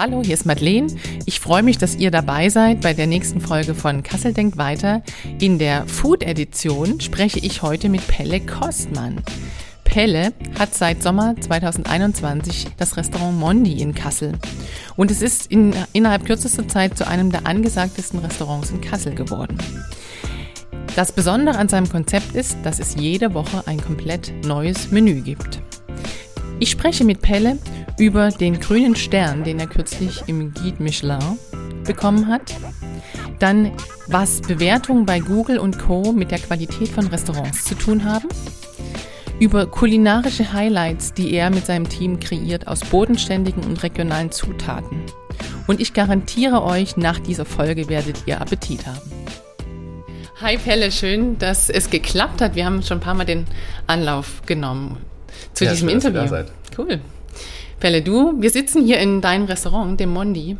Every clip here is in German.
Hallo, hier ist Madeleine. Ich freue mich, dass ihr dabei seid bei der nächsten Folge von Kassel denkt weiter. In der Food-Edition spreche ich heute mit Pelle Kostmann. Pelle hat seit Sommer 2021 das Restaurant Mondi in Kassel. Und es ist in, innerhalb kürzester Zeit zu einem der angesagtesten Restaurants in Kassel geworden. Das Besondere an seinem Konzept ist, dass es jede Woche ein komplett neues Menü gibt. Ich spreche mit Pelle über den grünen Stern, den er kürzlich im Guide Michelin bekommen hat. Dann, was Bewertungen bei Google und Co. mit der Qualität von Restaurants zu tun haben. Über kulinarische Highlights, die er mit seinem Team kreiert aus bodenständigen und regionalen Zutaten. Und ich garantiere euch, nach dieser Folge werdet ihr Appetit haben. Hi Pelle, schön, dass es geklappt hat. Wir haben schon ein paar Mal den Anlauf genommen zu ja, diesem schön, Interview. Cool. Pelle, du, wir sitzen hier in deinem Restaurant, dem Mondi.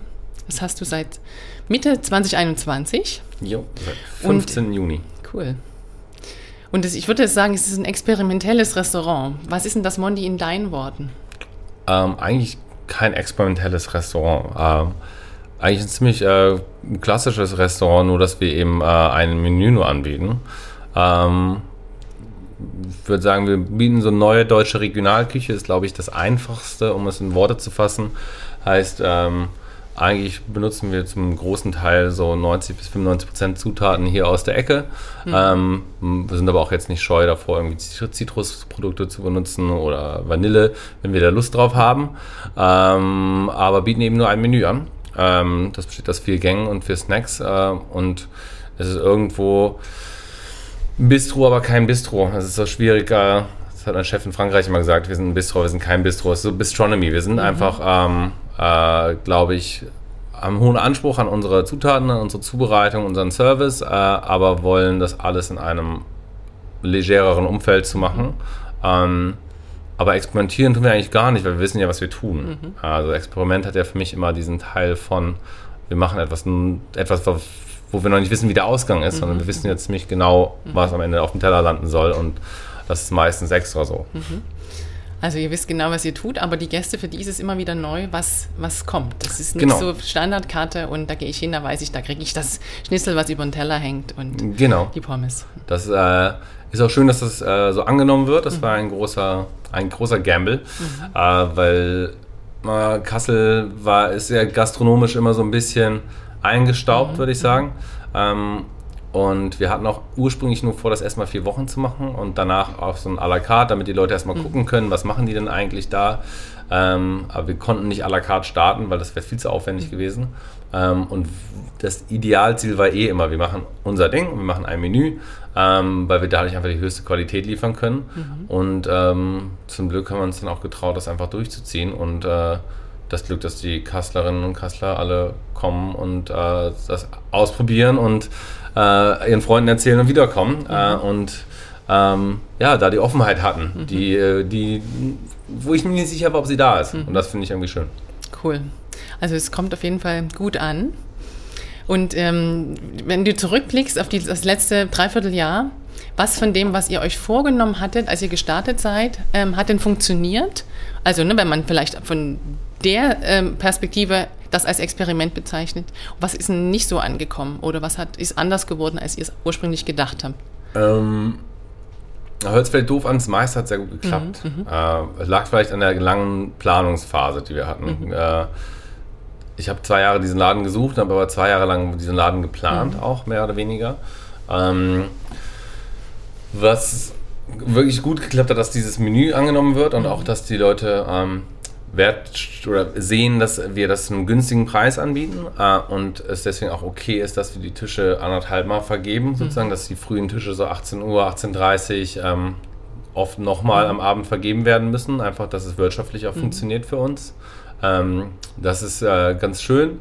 Das hast du seit Mitte 2021. Jo, seit 15. Und, Juni. Cool. Und das, ich würde jetzt sagen, es ist ein experimentelles Restaurant. Was ist denn das Mondi in deinen Worten? Ähm, eigentlich kein experimentelles Restaurant. Ähm, eigentlich ein ziemlich äh, klassisches Restaurant, nur dass wir eben äh, ein Menü nur anbieten. Ähm, ich würde sagen, wir bieten so neue deutsche Regionalküche, ist glaube ich das einfachste, um es in Worte zu fassen. Heißt, ähm, eigentlich benutzen wir zum großen Teil so 90 bis 95 Prozent Zutaten hier aus der Ecke. Mhm. Ähm, wir sind aber auch jetzt nicht scheu davor, irgendwie Zitrusprodukte zu benutzen oder Vanille, wenn wir da Lust drauf haben. Ähm, aber bieten eben nur ein Menü an. Ähm, das besteht aus vier Gängen und vier Snacks. Äh, und es ist irgendwo Bistro, aber kein Bistro. Das ist so schwierig. Äh, das hat mein Chef in Frankreich immer gesagt. Wir sind ein Bistro, wir sind kein Bistro. Es ist so Bistronomy. Wir sind mhm. einfach, ähm, äh, glaube ich, haben hohen Anspruch an unsere Zutaten, an unsere Zubereitung, unseren Service, äh, aber wollen das alles in einem legereren Umfeld zu machen. Ähm, aber experimentieren tun wir eigentlich gar nicht, weil wir wissen ja, was wir tun. Mhm. Also Experiment hat ja für mich immer diesen Teil von, wir machen etwas, etwas wo wir noch nicht wissen, wie der Ausgang ist, mhm. sondern wir wissen jetzt ziemlich genau, mhm. was am Ende auf dem Teller landen soll und das ist meistens extra so. Mhm. Also ihr wisst genau, was ihr tut, aber die Gäste, für die ist es immer wieder neu, was, was kommt. Das ist nicht genau. so Standardkarte und da gehe ich hin, da weiß ich, da kriege ich das Schnitzel, was über den Teller hängt und genau. die Pommes. Das äh, ist auch schön, dass das äh, so angenommen wird. Das mhm. war ein großer, ein großer Gamble, mhm. äh, weil Kassel war, ist ja gastronomisch immer so ein bisschen eingestaubt, mhm. würde ich sagen. Ähm, und wir hatten auch ursprünglich nur vor, das erstmal vier Wochen zu machen und danach auf so ein à la carte, damit die Leute erstmal mhm. gucken können, was machen die denn eigentlich da. Ähm, aber wir konnten nicht à la carte starten, weil das wäre viel zu aufwendig mhm. gewesen. Ähm, und das Idealziel war eh immer, wir machen unser Ding, wir machen ein Menü, ähm, weil wir dadurch einfach die höchste Qualität liefern können. Mhm. Und ähm, zum Glück haben wir uns dann auch getraut, das einfach durchzuziehen und äh, das Glück, dass die Kasslerinnen und Kassler alle kommen und äh, das ausprobieren und äh, ihren Freunden erzählen und wiederkommen. Mhm. Äh, und ähm, ja, da die Offenheit hatten, mhm. die, äh, die, wo ich mir nicht sicher war, ob sie da ist. Mhm. Und das finde ich irgendwie schön. Cool. Also es kommt auf jeden Fall gut an. Und ähm, wenn du zurückblickst auf die, das letzte Dreivierteljahr, was von dem, was ihr euch vorgenommen hattet, als ihr gestartet seid, ähm, hat denn funktioniert? Also, ne, wenn man vielleicht von der ähm, Perspektive das als Experiment bezeichnet. Was ist denn nicht so angekommen oder was hat, ist anders geworden, als ihr es ursprünglich gedacht habt? Ähm, vielleicht doof an, das meiste hat sehr gut geklappt. Mhm, mhm, äh, es lag vielleicht an der langen Planungsphase, die wir hatten. Mhm. Äh, ich habe zwei Jahre diesen Laden gesucht, habe aber zwei Jahre lang diesen Laden geplant, mhm. auch mehr oder weniger. Ähm, was wirklich gut geklappt hat, dass dieses Menü angenommen wird und mhm. auch, dass die Leute ähm, Wert oder sehen, dass wir das einen günstigen Preis anbieten äh, und es deswegen auch okay ist, dass wir die Tische anderthalb Mal vergeben, sozusagen, mhm. dass die frühen Tische so 18 Uhr, 18.30 Uhr ähm, oft nochmal mhm. am Abend vergeben werden müssen, einfach, dass es wirtschaftlich auch mhm. funktioniert für uns. Ähm, das ist äh, ganz schön.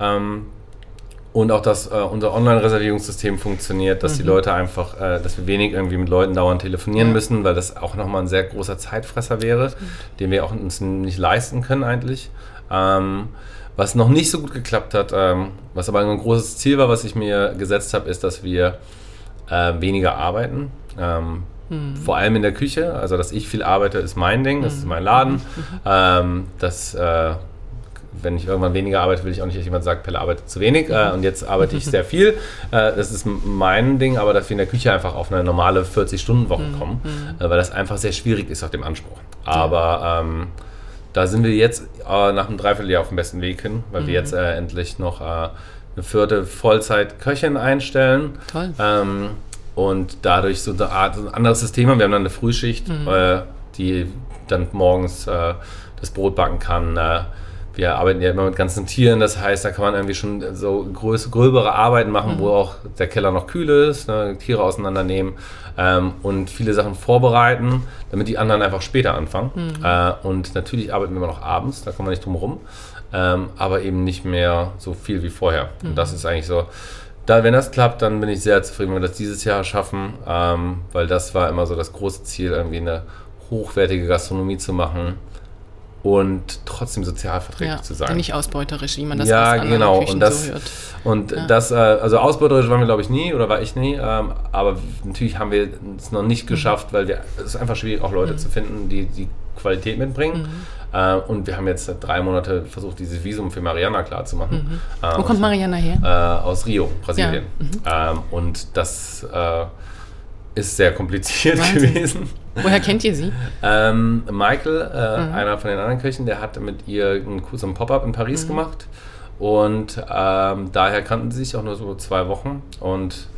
Ähm, und auch, dass äh, unser Online-Reservierungssystem funktioniert, dass mhm. die Leute einfach, äh, dass wir wenig irgendwie mit Leuten dauernd telefonieren ja. müssen, weil das auch nochmal ein sehr großer Zeitfresser wäre, mhm. den wir auch uns nicht leisten können eigentlich. Ähm, was noch nicht so gut geklappt hat, ähm, was aber ein großes Ziel war, was ich mir gesetzt habe, ist, dass wir äh, weniger arbeiten. Ähm, mhm. Vor allem in der Küche. Also, dass ich viel arbeite, ist mein Ding, das ist mhm. mein Laden. Mhm. Wenn ich irgendwann weniger arbeite, will ich auch nicht, dass jemand sagt, Pelle arbeitet zu wenig äh, und jetzt arbeite ich sehr viel. Äh, das ist mein Ding, aber dass wir in der Küche einfach auf eine normale 40-Stunden-Woche mhm. kommen, mhm. äh, weil das einfach sehr schwierig ist auf dem Anspruch. Aber ähm, da sind wir jetzt äh, nach einem Dreivierteljahr auf dem besten Weg hin, weil mhm. wir jetzt äh, endlich noch äh, eine vierte Vollzeit-Köchin einstellen. Toll. Ähm, und dadurch so eine Art ein anderes System haben. Wir haben dann eine Frühschicht, mhm. die dann morgens das Brot backen kann wir arbeiten ja immer mit ganzen Tieren, das heißt, da kann man irgendwie schon so größere, gröbere Arbeiten machen, mhm. wo auch der Keller noch kühl ist, ne, Tiere auseinandernehmen ähm, und viele Sachen vorbereiten, damit die anderen einfach später anfangen. Mhm. Äh, und natürlich arbeiten wir immer noch abends, da kommen wir nicht drum herum, ähm, aber eben nicht mehr so viel wie vorher. Mhm. Und das ist eigentlich so. Da, wenn das klappt, dann bin ich sehr zufrieden, wenn wir das dieses Jahr schaffen, ähm, weil das war immer so das große Ziel, irgendwie eine hochwertige Gastronomie zu machen und trotzdem sozialverträglich ja, zu sein. Nicht ausbeuterisch, wie man das ja, aus genau. Küchen und das, so hört. Und ja. das, äh, also ausbeuterisch waren wir, glaube ich, nie oder war ich nie. Ähm, aber natürlich haben wir es noch nicht mhm. geschafft, weil wir, es ist einfach schwierig, auch Leute mhm. zu finden, die die Qualität mitbringen. Mhm. Äh, und wir haben jetzt drei Monate versucht, dieses Visum für Mariana klarzumachen. Mhm. Wo kommt Mariana her? Äh, aus Rio, Brasilien. Ja. Mhm. Ähm, und das ist sehr kompliziert Wahnsinn. gewesen. Woher kennt ihr sie? Ähm, Michael, äh, mhm. einer von den anderen Köchen, der hat mit ihr einen Kurs im Pop-Up in Paris mhm. gemacht. Und ähm, daher kannten sie sich auch nur so zwei Wochen. Und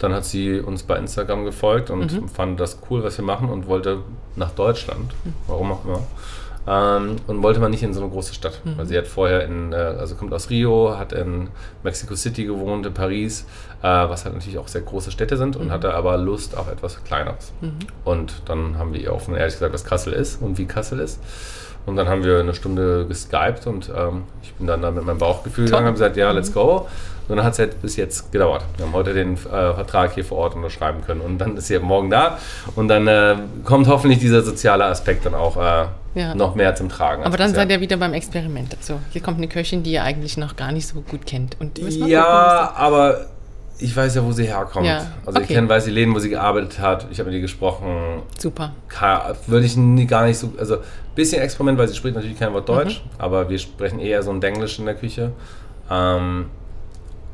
dann hat sie uns bei Instagram gefolgt und mhm. fand das cool, was wir machen und wollte nach Deutschland. Mhm. Warum auch immer. Ähm, und wollte man nicht in so eine große Stadt. Mhm. Weil sie hat vorher in, äh, also kommt aus Rio, hat in Mexico City gewohnt, in Paris, äh, was halt natürlich auch sehr große Städte sind und mhm. hatte aber Lust auf etwas Kleineres. Mhm. Und dann haben wir ihr offen ehrlich gesagt, was Kassel ist und wie Kassel ist. Und dann haben wir eine Stunde geskypt und ähm, ich bin dann da mit meinem Bauchgefühl gegangen und habe gesagt, ja, let's mhm. go. Und dann hat es halt bis jetzt gedauert. Wir haben heute den äh, Vertrag hier vor Ort unterschreiben können und dann ist sie morgen da und dann äh, kommt hoffentlich dieser soziale Aspekt dann auch äh, ja. noch mehr zum Tragen. Aber dann seid ihr wieder beim Experiment. Also hier kommt eine Köchin, die ihr eigentlich noch gar nicht so gut kennt. Und ja, gucken, aber ich weiß ja, wo sie herkommt. Ja. Also okay. ich kenne, weiß die Läden, wo sie gearbeitet hat. Ich habe mit ihr gesprochen. Super. Würde ich nie, gar nicht so, also ein bisschen Experiment, weil sie spricht natürlich kein Wort Deutsch, mhm. aber wir sprechen eher so ein Denglisch in der Küche. Ähm,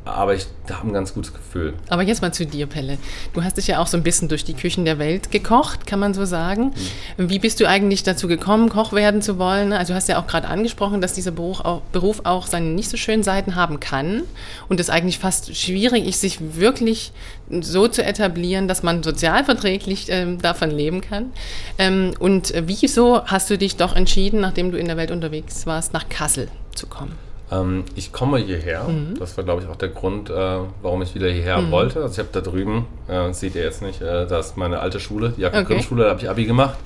aber ich habe ein ganz gutes Gefühl. Aber jetzt mal zu dir, Pelle. Du hast dich ja auch so ein bisschen durch die Küchen der Welt gekocht, kann man so sagen. Mhm. Wie bist du eigentlich dazu gekommen, Koch werden zu wollen? Also du hast ja auch gerade angesprochen, dass dieser Beruf auch, Beruf auch seine nicht so schönen Seiten haben kann und es eigentlich fast schwierig ist, sich wirklich so zu etablieren, dass man sozialverträglich ähm, davon leben kann. Ähm, und wieso hast du dich doch entschieden, nachdem du in der Welt unterwegs warst, nach Kassel zu kommen? Ähm, ich komme hierher. Mhm. Das war, glaube ich, auch der Grund, äh, warum ich wieder hierher mhm. wollte. Also ich habe da drüben, äh, seht ihr jetzt nicht, äh, da ist meine alte Schule, die Jakob okay. Schule, da habe ich Abi gemacht.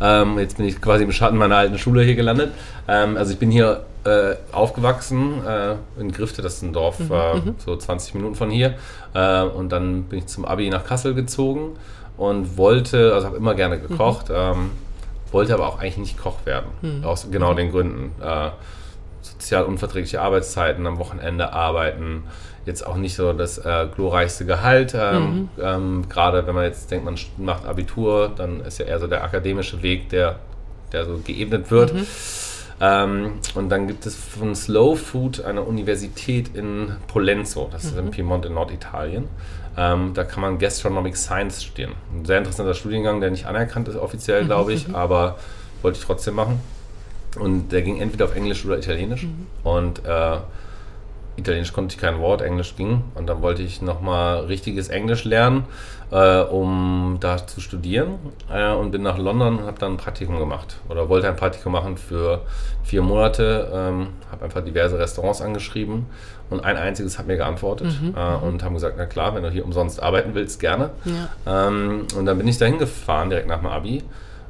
Ähm, jetzt bin ich quasi im Schatten meiner alten Schule hier gelandet. Ähm, also ich bin hier äh, aufgewachsen äh, in Grifte, das ist ein Dorf, mhm. Äh, mhm. so 20 Minuten von hier. und dann bin ich zum Abi nach Kassel gezogen und wollte, also habe immer gerne gekocht, mhm. ähm, wollte aber auch eigentlich nicht Koch werden. Mhm. Aus genau den Gründen sozial unverträgliche Arbeitszeiten, am Wochenende arbeiten, jetzt auch nicht so das äh, glorreichste Gehalt. Ähm, mhm. ähm, Gerade wenn man jetzt denkt, man macht Abitur, dann ist ja eher so der akademische Weg, der, der so geebnet wird. Mhm. Ähm, und dann gibt es von Slow Food eine Universität in Polenzo, das mhm. ist in mhm. Piemont in Norditalien. Ähm, da kann man Gastronomic Science studieren. Ein sehr interessanter Studiengang, der nicht anerkannt ist offiziell, glaube ich, mhm. aber wollte ich trotzdem machen. Und der ging entweder auf Englisch oder Italienisch. Mhm. Und äh, Italienisch konnte ich kein Wort, Englisch ging. Und dann wollte ich nochmal richtiges Englisch lernen, äh, um da zu studieren. Äh, und bin nach London und habe dann ein Praktikum gemacht. Oder wollte ein Praktikum machen für vier Monate. Ähm, habe einfach diverse Restaurants angeschrieben. Und ein einziges hat mir geantwortet mhm. äh, und haben gesagt, na klar, wenn du hier umsonst arbeiten willst, gerne. Ja. Ähm, und dann bin ich dahin gefahren, direkt nach dem Abi.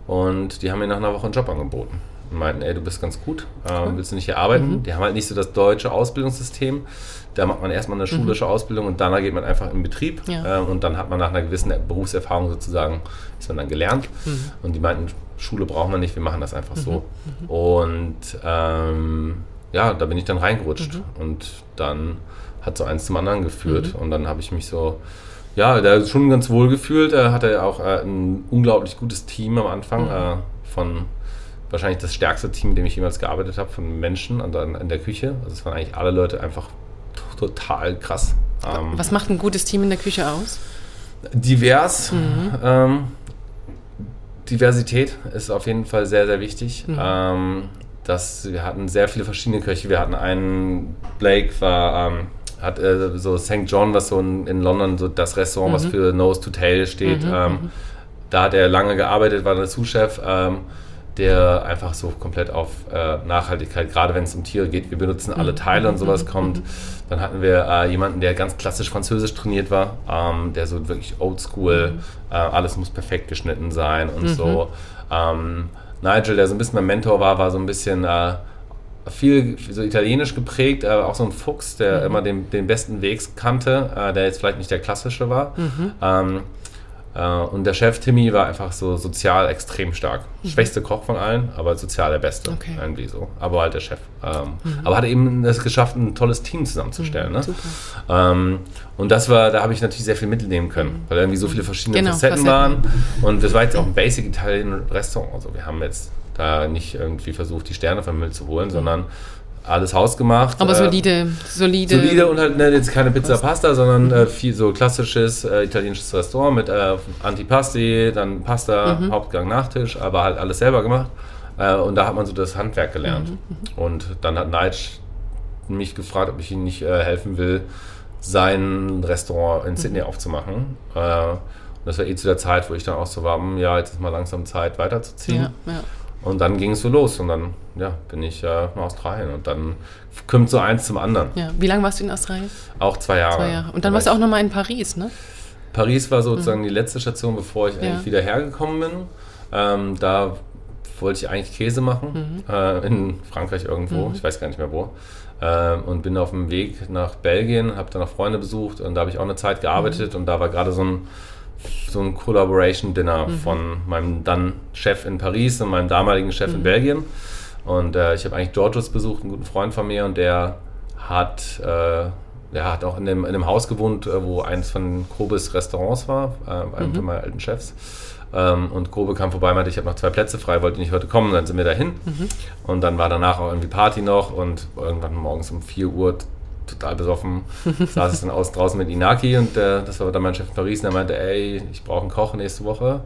Und die haben mir nach einer Woche einen Job angeboten und meinten, ey, du bist ganz gut, ähm, willst du nicht hier arbeiten? Mhm. Die haben halt nicht so das deutsche Ausbildungssystem. Da macht man erstmal eine schulische mhm. Ausbildung und danach geht man einfach in Betrieb. Ja. Ähm, und dann hat man nach einer gewissen Berufserfahrung sozusagen, ist man dann gelernt. Mhm. Und die meinten, Schule brauchen wir nicht, wir machen das einfach so. Mhm. Mhm. Und ähm, ja, da bin ich dann reingerutscht. Mhm. Und dann hat so eins zum anderen geführt. Und dann habe ich mich so ja, der schon ganz wohl gefühlt. Er hatte auch äh, ein unglaublich gutes Team am Anfang mhm. äh, von wahrscheinlich das stärkste Team, mit dem ich jemals gearbeitet habe, von Menschen an der, in der Küche. Also es waren eigentlich alle Leute einfach total krass. Ähm, Was macht ein gutes Team in der Küche aus? Divers. Mhm. Ähm, Diversität ist auf jeden Fall sehr, sehr wichtig. Mhm. Ähm, das, wir hatten sehr viele verschiedene Köche. Wir hatten einen, Blake war, ähm, hat äh, so St. John, was so in, in, London so das Restaurant, mhm. was für Nose to Tail steht. Mhm, ähm, mhm. da hat er lange gearbeitet, war der Sous-Chef. Der einfach so komplett auf äh, Nachhaltigkeit, gerade wenn es um Tiere geht, wir benutzen alle. Teile und sowas kommt. Dann hatten wir äh, jemanden, der ganz klassisch französisch trainiert war, ähm, der so wirklich oldschool, äh, alles muss perfekt geschnitten sein und mhm. so. Ähm, Nigel, der so ein bisschen mein Mentor war, war so ein bisschen äh, viel so italienisch geprägt, aber auch so ein Fuchs, der mhm. immer den, den besten Weg kannte, äh, der jetzt vielleicht nicht der klassische war. Mhm. Ähm, äh, und der Chef Timmy war einfach so sozial extrem stark. Mhm. Schwächste Koch von allen, aber sozial der Beste. Okay. Irgendwie so. Aber halt der Chef. Ähm, mhm. Aber hat eben es geschafft, ein tolles Team zusammenzustellen. Mhm, ne? Ähm, und das war, da habe ich natürlich sehr viel mitnehmen können, mhm. weil irgendwie so viele verschiedene genau, Facetten, Facetten, waren. Und das war jetzt auch ein Basic Italien Restaurant. Also wir haben jetzt da nicht irgendwie versucht, die Sterne vom Himmel zu holen, mhm. sondern alles hausgemacht. Aber solide, solide. Solide und halt ne, jetzt keine Pizza Pasta, sondern äh, viel so klassisches äh, italienisches Restaurant mit äh, Antipasti, dann Pasta, mhm. Hauptgang, Nachtisch, aber halt alles selber gemacht. Äh, und da hat man so das Handwerk gelernt. Mhm. mhm. Und dann hat Neitsch mich gefragt, ob ich ihm nicht äh, helfen will, sein Restaurant in Sydney mhm. aufzumachen. Äh, und das war eh zu der Zeit, wo ich dann auch so war, hm, ja, jetzt ist mal langsam Zeit weiterzuziehen. Ja, ja. Und dann ging es so los und dann ja, bin ich äh, nach Australien und dann kommt so eins zum anderen. Ja. Wie lange warst du in Australien? Auch zwei Jahre. Zwei Jahre. Und dann warst du auch nochmal in Paris, ne? Paris war sozusagen mhm. die letzte Station, bevor ich ja. eigentlich wieder hergekommen bin. Ähm, da wollte ich eigentlich Käse machen, mhm. äh, in Frankreich irgendwo, mhm. ich weiß gar nicht mehr wo. Äh, und bin auf dem Weg nach Belgien, habe da noch Freunde besucht und da habe ich auch eine Zeit gearbeitet mhm. und da war gerade so ein so ein Collaboration Dinner mhm. von meinem dann Chef in Paris und meinem damaligen Chef mhm. in Belgien. Und äh, ich habe eigentlich Georgios besucht, einen guten Freund von mir, und der hat, äh, der hat auch in dem, in dem Haus gewohnt, äh, wo eines von Grobes Restaurants war, äh, einem mhm. von meinen alten Chefs. Ähm, und Grobe kam vorbei, meinte, ich habe noch zwei Plätze frei, wollte nicht heute kommen, dann sind wir dahin. Mhm. Und dann war danach auch irgendwie Party noch und irgendwann morgens um 4 Uhr total besoffen, saß es dann aus draußen mit Inaki und äh, das war dann mein Chef in Paris und er meinte, ey, ich brauche einen Koch nächste Woche.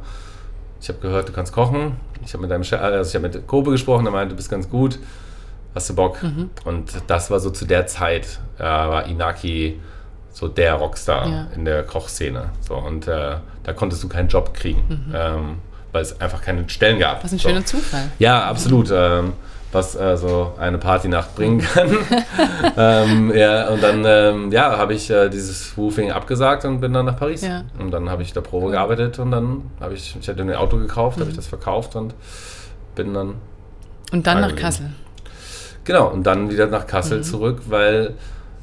Ich habe gehört, du kannst kochen. Ich habe mit deinem Chef, also ich habe mit Kobe gesprochen, er meinte, du bist ganz gut, hast du Bock? Mhm. Und das war so zu der Zeit, äh, war Inaki so der Rockstar ja. in der Kochszene. So, und äh, da konntest du keinen Job kriegen, mhm. ähm, weil es einfach keine Stellen gab. Was ein so. schöner Zufall. Ja, absolut. Mhm. Ähm, was äh, so eine Partynacht bringen kann. ähm, ja, und dann ähm, ja, habe ich äh, dieses Woofing abgesagt und bin dann nach Paris. Ja. Und dann habe ich da Probe gearbeitet und dann habe ich, ich hatte ein Auto gekauft, mhm. habe ich das verkauft und bin dann. Und dann nach Kassel. Genau, und dann wieder nach Kassel mhm. zurück, weil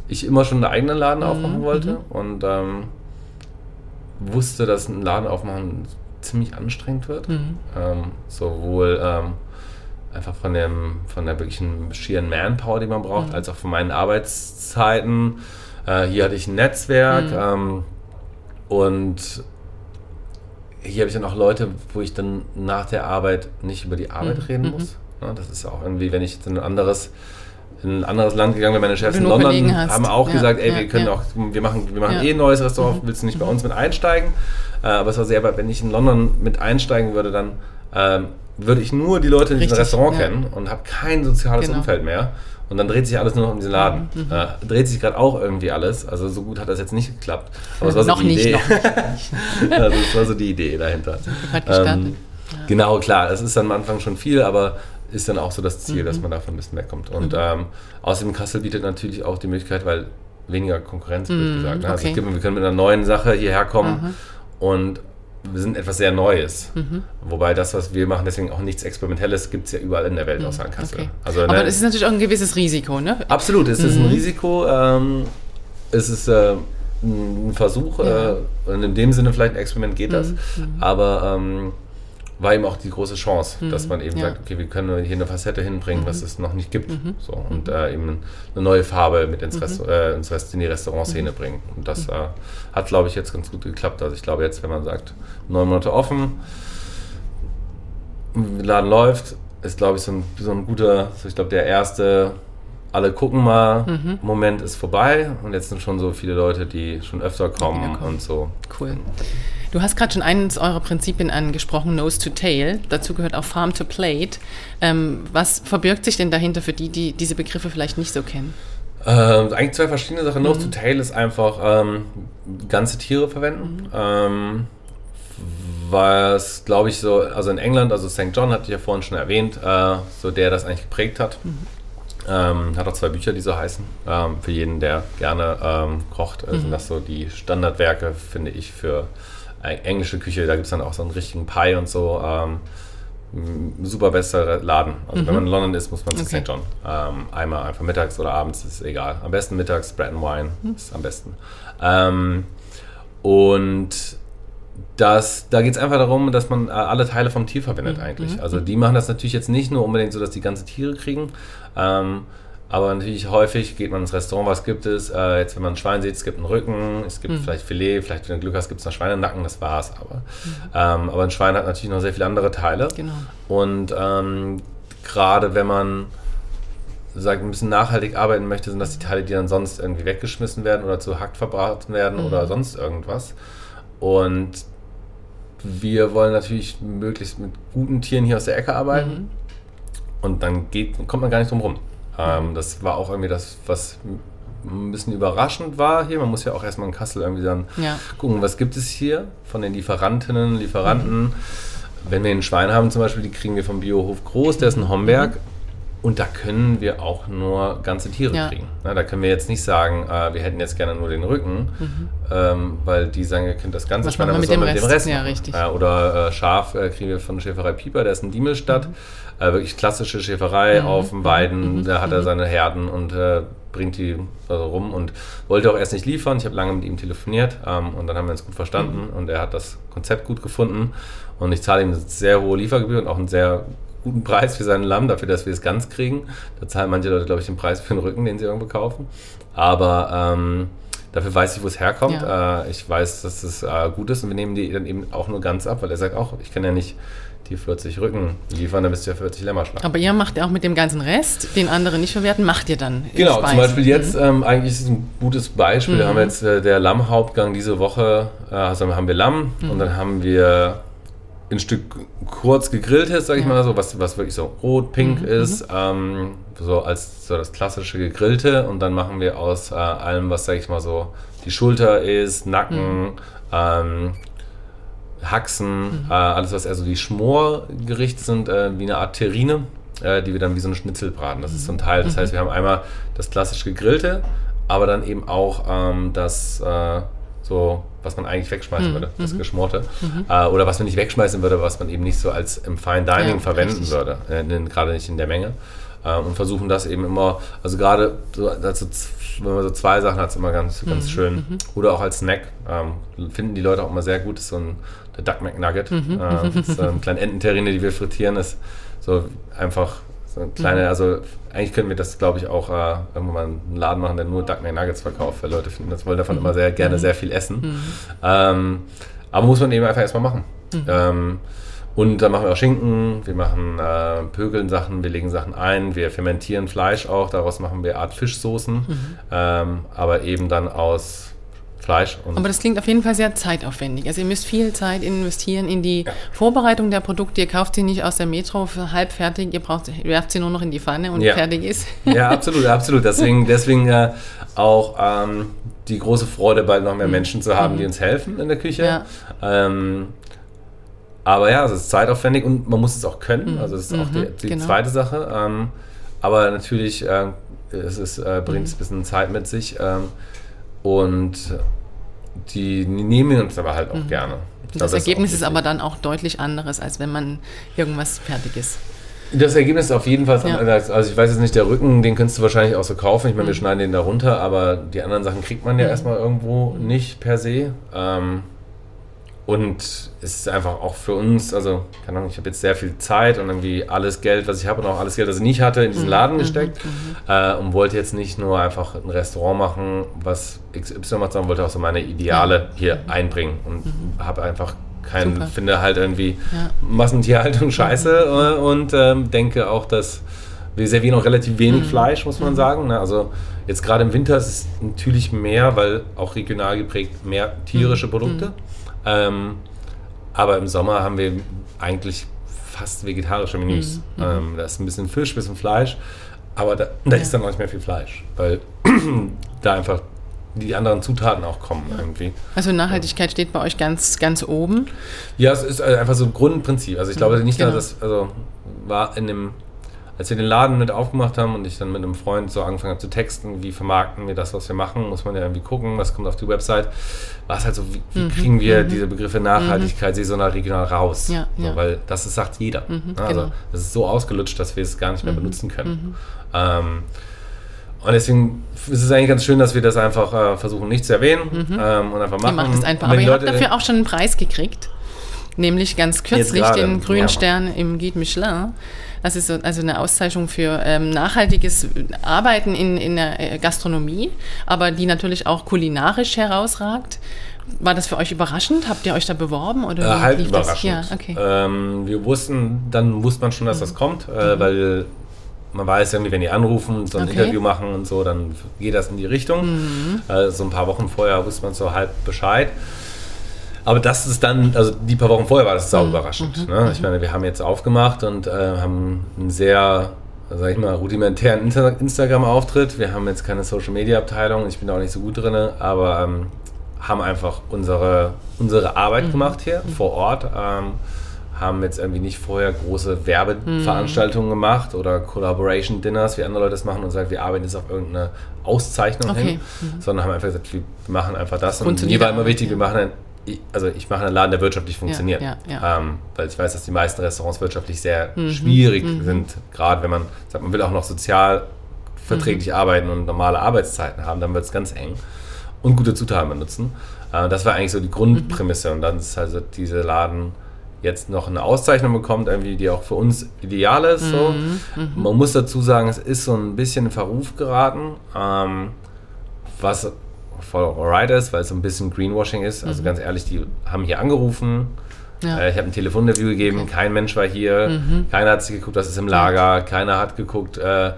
ich immer schon einen eigenen Laden mhm. aufmachen wollte mhm. und ähm, wusste, dass ein Laden aufmachen ziemlich anstrengend wird. Mhm. Ähm, sowohl ähm, einfach von, dem, von der wirklichen schieren Manpower, die man braucht, mhm. als auch von meinen Arbeitszeiten. Äh, hier hatte ich ein Netzwerk mhm. ähm, und hier habe ich dann auch Leute, wo ich dann nach der Arbeit nicht über die Arbeit mhm. reden mhm. muss. Ja, das ist ja auch irgendwie, wenn ich jetzt in ein anderes in ein anderes Land gegangen bin, meine Chefs in London haben auch ja, gesagt, ey, ja, wir können auch, wir machen, wir machen eh ein neues Restaurant, mhm. willst du nicht bei uns mit einsteigen? Äh, aber es war sehr, wenn ich in London mit einsteigen würde, dann ähm, würde ich nur die Leute in diesem Restaurant ja. kennen und habe kein soziales genau. Umfeld mehr. Und dann dreht sich alles nur noch um diesen Laden. Mhm. Äh, dreht sich gerade auch irgendwie alles. Also so gut hat das jetzt nicht geklappt. Aber es war so noch die nicht, Idee. Noch nicht. also das war so die Idee dahinter. Ähm, ja. Genau, klar, es ist dann am Anfang schon viel, aber ist dann auch so das Ziel, mhm. dass man davon ein bisschen wegkommt. Und mhm. ähm, außerdem Kassel bietet natürlich auch die Möglichkeit, weil weniger Konkurrenz, mhm, gesagt. Ne? Also okay. wir können mit einer neuen Sache hierher kommen und wir sind etwas sehr Neues. Mhm. Wobei das, was wir machen, deswegen auch nichts Experimentelles, gibt es ja überall in der Welt mhm. außer in Kassel. Okay. Also, Aber ne, es ist natürlich auch ein gewisses Risiko, ne? Absolut, es mhm. ist ein mhm. Risiko. Ähm, es ist äh, ein Versuch. Ja. Äh, und in dem Sinne vielleicht ein Experiment geht das. Mhm. Mhm. Aber ähm, war eben auch die große Chance, mhm. dass man eben ja. sagt, okay, wir können hier eine Facette hinbringen, mhm. was es noch nicht gibt. Mhm. So, und mhm. äh, eben eine neue Farbe mit ins, mhm. Rest, äh, ins Rest in die Restaurantszene mhm. bringen. Und das äh, hat, glaube ich, jetzt ganz gut geklappt. Also ich glaube jetzt, wenn man sagt, neun Monate offen, Laden läuft, ist, glaube ich, so ein, so ein guter, so ich glaube, der erste alle gucken mal, mhm. Moment ist vorbei und jetzt sind schon so viele Leute, die schon öfter kommen, kommen. und so. Cool. Du hast gerade schon eines eurer Prinzipien angesprochen, Nose to Tail. Dazu gehört auch Farm to Plate. Ähm, was verbirgt sich denn dahinter für die, die diese Begriffe vielleicht nicht so kennen? Ähm, eigentlich zwei verschiedene Sachen. Mhm. Nose to Tail ist einfach ähm, ganze Tiere verwenden. Mhm. Ähm, was, glaube ich, so, also in England, also St. John hatte ich ja vorhin schon erwähnt, äh, so der das eigentlich geprägt hat. Mhm. Ähm, hat auch zwei Bücher, die so heißen. Ähm, für jeden, der gerne ähm, kocht, äh, mhm. sind das so die Standardwerke, finde ich, für englische Küche. Da gibt es dann auch so einen richtigen Pie und so. Ähm, super bester Laden. Also mhm. wenn man in London ist, muss man zu okay. St. John. Ähm, einmal einfach mittags oder abends, ist egal. Am besten mittags, Bread and Wine mhm. ist am besten. Ähm, und das, da geht es einfach darum, dass man äh, alle Teile vom Tier verwendet mhm. eigentlich. Also die machen das natürlich jetzt nicht nur unbedingt so, dass die ganze Tiere kriegen. Ähm, aber natürlich häufig geht man ins Restaurant, was gibt es? Äh, jetzt, wenn man ein Schwein sieht, es gibt einen Rücken, es gibt mhm. vielleicht Filet, vielleicht, wenn du Glück hast, gibt es noch Schweinenacken, das war's. Aber, mhm. ähm, aber ein Schwein hat natürlich noch sehr viele andere Teile. Genau. Und ähm, gerade wenn man sagt, ein bisschen nachhaltig arbeiten möchte, sind das die Teile, die dann sonst irgendwie weggeschmissen werden oder zu Hackt verbraten werden mhm. oder sonst irgendwas. Und wir wollen natürlich möglichst mit guten Tieren hier aus der Ecke arbeiten. Mhm. Und dann geht, kommt man gar nicht drum rum. Ähm, das war auch irgendwie das, was ein bisschen überraschend war hier. Man muss ja auch erstmal in Kassel irgendwie dann ja. gucken, was gibt es hier von den Lieferantinnen, Lieferanten. Mhm. Wenn wir ein Schwein haben zum Beispiel, die kriegen wir vom Biohof Groß, der ist in Homberg. Mhm. Und da können wir auch nur ganze Tiere ja. kriegen. Na, da können wir jetzt nicht sagen, äh, wir hätten jetzt gerne nur den Rücken, mhm. ähm, weil die sagen, ihr könnt das ganze Schwein, aber mit, dem Rest? mit dem Rest. Ja, richtig. Äh, oder äh, Schaf äh, kriegen wir von Schäferei Pieper, der ist in Diemelstadt. Mhm. Äh, wirklich klassische Schäferei mhm. auf dem Weiden. Mhm. Da hat er mhm. seine Herden und äh, bringt die also rum und wollte auch erst nicht liefern. Ich habe lange mit ihm telefoniert ähm, und dann haben wir uns gut verstanden mhm. und er hat das Konzept gut gefunden. Und ich zahle ihm eine sehr hohe Liefergebühr und auch einen sehr guten Preis für seinen Lamm, dafür, dass wir es ganz kriegen. Da zahlen manche Leute, glaube ich, den Preis für den Rücken, den sie irgendwo kaufen. Aber ähm, dafür weiß ich, wo es herkommt. Ja. Äh, ich weiß, dass es äh, gut ist und wir nehmen die dann eben auch nur ganz ab, weil er sagt auch, ich kann ja nicht die 40 Rücken liefern, dann müsst ihr 40 Lämmer schlagen. Aber ihr macht ja auch mit dem ganzen Rest, den andere nicht verwerten, macht ihr dann Genau, Speisen. zum Beispiel jetzt, mhm. ähm, eigentlich ist es ein gutes Beispiel, mhm. da haben wir jetzt äh, der Lammhauptgang diese Woche, äh, also haben wir Lamm mhm. und dann haben wir ein Stück kurz gegrilltes, sag ich ja. mal so, was, was wirklich so rot-pink mhm, ist, mhm. ähm, so als so das klassische gegrillte und dann machen wir aus äh, allem, was, sag ich mal so, die Schulter ist, Nacken, mhm. ähm, Haxen, mhm. äh, alles was eher so die Schmorgerichte sind, äh, wie eine Art Terrine, äh, die wir dann wie so eine Schnitzel braten. Das ist so ein Teil. Das mhm. heißt, wir haben einmal das klassisch gegrillte, aber dann eben auch ähm, das äh, so, was man eigentlich wegschmeißen mhm. würde, das mhm. Geschmorte. Mhm. Äh, oder was man nicht wegschmeißen würde, was man eben nicht so als im Fine Dining ja, verwenden richtig. würde, äh, gerade nicht in der Menge. Äh, und versuchen das eben immer, also gerade so, also, wenn man so zwei Sachen hat, ist immer ganz, ganz mhm. schön. Mhm. Oder auch als Snack. Ähm, finden die Leute auch immer sehr gut. Das ist so ein der Duck McNugget. Mhm. Äh, das ist eine kleine Ententerrine, die wir frittieren. Ist so einfach so eine kleine, also eigentlich können wir das, glaube ich, auch äh, irgendwann mal einen Laden machen, der nur Duck Nuggets verkauft, weil Leute finden das, wollen davon mhm. immer sehr gerne mhm. sehr viel essen. Mhm. Ähm, aber muss man eben einfach erstmal machen. Mhm. Ähm, und dann machen wir auch Schinken, wir machen äh, Pökeln Sachen, wir legen Sachen ein, wir fermentieren Fleisch auch, daraus machen wir Art Fischsoßen, mhm. ähm, aber eben dann aus Fleisch. Aber das klingt auf jeden Fall sehr zeitaufwendig. Also ihr müsst viel Zeit investieren in die ja. Vorbereitung der Produkte. Ihr kauft sie nicht aus der Metro für halb fertig, ihr braucht, werft sie nur noch in die Pfanne und ja. fertig ist. Ja, absolut, absolut. Deswegen, deswegen äh, auch ähm, die große Freude, bald noch mehr mhm. Menschen zu haben, mhm. die uns helfen in der Küche. Ja. Ähm, aber ja, es ist zeitaufwendig und man muss es auch können. Mhm. Also das ist auch die, mhm. die genau. zweite Sache. Ähm, aber natürlich äh, es ist, äh, bringt es mhm. ein bisschen Zeit mit sich. Ähm, und die nehmen uns aber halt auch mhm. gerne. Das, das Ergebnis ist aber dann auch deutlich anderes, als wenn man irgendwas fertig ist. Das Ergebnis ist auf jeden Fall ja. anders. Also ich weiß jetzt nicht, der Rücken, den kannst du wahrscheinlich auch so kaufen. Ich meine, wir mhm. schneiden den da runter, aber die anderen Sachen kriegt man ja mhm. erstmal irgendwo nicht per se. Ähm, und es ist einfach auch für uns, also, keine Ahnung, ich habe jetzt sehr viel Zeit und irgendwie alles Geld, was ich habe und auch alles Geld, das ich nicht hatte, in diesen mhm. Laden mhm. gesteckt mhm. äh, und wollte jetzt nicht nur einfach ein Restaurant machen, was XY macht, sondern wollte auch so meine Ideale hier mhm. einbringen und mhm. habe einfach kein, Super. finde halt irgendwie Ja. Massentierhaltung scheiße äh, und ähm, denke auch, dass wir servieren auch relativ wenig. Fleisch, muss man sagen. Ne? Also jetzt gerade im Winter ist es natürlich mehr, weil auch regional geprägt mehr tierische Produkte. Ähm, aber im Sommer haben wir eigentlich fast vegetarische Menüs. Mhm. Ähm, da ist ein bisschen Fisch, ein bisschen Fleisch, aber da, da ist dann auch nicht mehr viel Fleisch, weil da einfach die anderen Zutaten auch kommen irgendwie. Also Nachhaltigkeit steht bei euch ganz, ganz oben. Ja, es ist äh, einfach so ein Grundprinzip. Also ich glaube nicht nur, genau. dass, also war in dem, als wir den Laden mit aufgemacht haben und ich dann mit einem Freund so angefangen habe zu texten, wie vermarkten wir das, was wir machen, muss man ja irgendwie gucken, was kommt auf die Website, war es halt so, wie, wie Mhm, kriegen wir diese Begriffe Nachhaltigkeit, saisonal, regional raus? Ja, so, ja. Weil das ist, sagt jeder. Ne? also genau. das ist so ausgelutscht, dass wir es gar nicht mehr benutzen können. Mhm. Ähm, und deswegen ist es eigentlich ganz schön, dass wir das einfach äh, versuchen nicht zu erwähnen ähm, und einfach Ihr machen. macht es einfach. Aber ihr habt dafür auch schon einen Preis gekriegt. Nämlich ganz kürzlich den grünen ja. Stern im Guide Michelin. Das ist so, also eine Auszeichnung für ähm, nachhaltiges Arbeiten in, in der äh, Gastronomie, aber die natürlich auch kulinarisch herausragt. War das für euch überraschend? Habt ihr euch da beworben? Oder Äh, lief überraschend. Das? Ja, okay. ähm, wir wussten, dann wusste man schon, dass das kommt, äh, weil man weiß irgendwie, wenn die anrufen und so ein Okay. Interview machen und so, dann geht das in die Richtung. Äh, so ein paar Wochen vorher wusste man so halb Bescheid. Aber das ist dann, also die paar Wochen vorher war das sau überraschend. Ne? Ich meine, wir haben jetzt aufgemacht und äh, haben einen sehr, sag ich mal, rudimentären Inter Instagram-Auftritt. Wir haben jetzt keine Social-Media-Abteilung, ich bin da auch nicht so gut drin, aber ähm, haben einfach unsere, unsere Arbeit gemacht hier vor Ort. Ähm, haben jetzt irgendwie nicht vorher große Werbeveranstaltungen gemacht oder Collaboration Dinners, wie andere Leute das machen und sagen, wir arbeiten jetzt auf irgendeine Auszeichnung Okay. hin, sondern haben einfach gesagt, wir machen einfach das. Und mir war immer wichtig, ja. wir machen einen, ich- also ich mache einen Laden, der wirtschaftlich funktioniert. ja, ja. Ähm, weil ich weiß, dass die meisten Restaurants wirtschaftlich sehr schwierig sind, gerade wenn man sagt, man will auch noch sozial verträglich arbeiten und normale Arbeitszeiten haben, dann wird es ganz eng. Und gute Zutaten benutzen. Äh, das war eigentlich so die Grundprämisse. Und dann ist also diese Laden jetzt noch eine Auszeichnung bekommt, irgendwie, die auch für uns ideal ist. So. Man muss dazu sagen, es ist so ein bisschen in Verruf geraten, ähm, was voll alright ist, weil es so ein bisschen Greenwashing ist. Also ganz ehrlich, die haben hier angerufen. Ja. Äh, ich habe ein Telefoninterview gegeben, kein Mensch war hier, keiner hat sich geguckt, was ist im Lager, keiner hat geguckt, äh,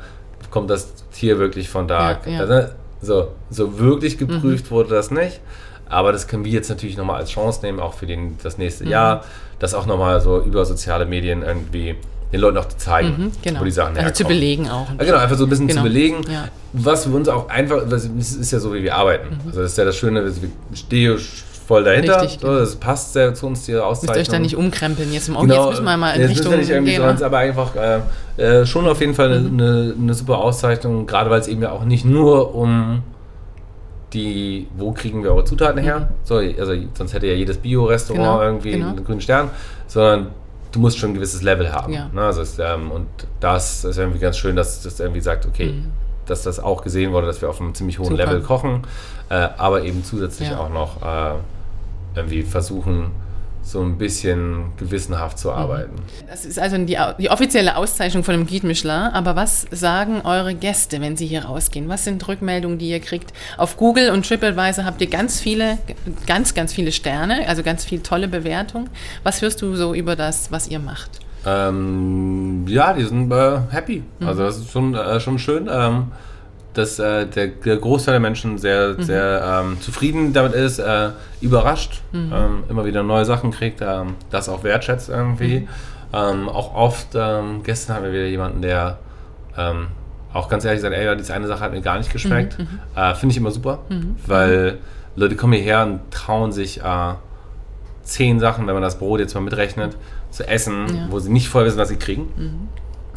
kommt das Tier wirklich von da. Ja. Also, so, so wirklich geprüft wurde das nicht. Aber das können wir jetzt natürlich nochmal als Chance nehmen, auch für den, das nächste Jahr, das auch nochmal so über soziale Medien irgendwie den Leuten auch zu zeigen, Mhm, genau. wo die Sachen also herkommen. zu belegen auch. Ja, genau, einfach so ein bisschen Genau. zu belegen. Ja. Was für uns auch einfach, das ist ja so, wie wir arbeiten. Mhm. Also das ist ja das Schöne, wir stehen voll dahinter. Richtig, genau. das passt sehr zu uns, die Müsst Auszeichnung. euch da nicht umkrempeln. Jetzt, im, oh, Genau, jetzt müssen wir mal in jetzt Richtung wir nicht irgendwie gehen. so, ne? aber einfach äh, äh, schon auf jeden Fall eine, Mhm. eine, eine super Auszeichnung, gerade weil es eben ja auch nicht nur um die, wo kriegen wir eure Zutaten her, so, also sonst hätte ja jedes Bio-Restaurant Mhm. Genau, irgendwie genau. einen grünen Stern, sondern du musst schon ein gewisses Level haben. Ja. Ne? Also es, ähm, und das ist irgendwie ganz schön, dass das irgendwie sagt, okay, dass das auch gesehen wurde, dass wir auf einem ziemlich hohen Mhm. Super. Level kochen, äh, aber eben zusätzlich Ja. auch noch äh, irgendwie versuchen, so ein bisschen gewissenhaft Mhm. zu arbeiten. Das ist also die, die offizielle Auszeichnung von dem Guide Michelin. Aber was sagen eure Gäste, wenn sie hier rausgehen? Was sind Rückmeldungen, die ihr kriegt? Auf Google und TripAdvisor habt ihr ganz viele, ganz, ganz viele Sterne, also ganz viele tolle Bewertungen. Was hörst du so über das, was ihr macht? Ähm, ja, die sind äh, happy. Mhm. Also das ist schon, äh, schon schön, ähm, dass äh, der, der Großteil der Menschen Mhm. sehr, sehr ähm, zufrieden damit ist, äh, überrascht, Mhm. ähm, immer wieder neue Sachen kriegt, ähm, das auch wertschätzt irgendwie. Mhm. Ähm, auch oft, ähm, gestern hatten wir wieder jemanden, der ähm, auch ganz ehrlich sagt, ey, diese eine Sache hat mir gar nicht geschmeckt. Mhm, Äh, Finde ich immer super, weil Leute kommen hierher und trauen sich äh, zehn Sachen, wenn man das Brot jetzt mal mitrechnet, zu essen, Ja. wo sie nicht voll wissen, was sie kriegen.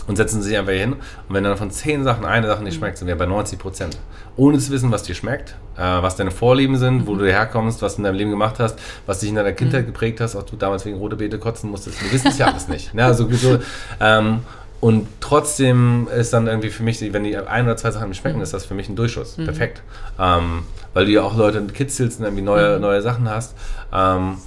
Und setzen sich einfach hin. Und wenn dann von zehn Sachen eine Sache nicht schmeckt, sind wir bei 90 Prozent. Ohne zu wissen, was dir schmeckt, äh, was deine Vorlieben sind, wo du herkommst, was du in deinem Leben gemacht hast, was dich in deiner Kindheit geprägt hast, auch du damals wegen rote Beete kotzen musstest. Wir wissen es ja alles nicht. Ne? Also, so, ähm, und trotzdem ist dann irgendwie für mich, wenn die ein oder zwei Sachen nicht schmecken, ist das für mich ein Durchschuss. Perfekt. Ähm, weil du ja auch Leute kitzelst und irgendwie neue, neue Sachen hast. Ähm,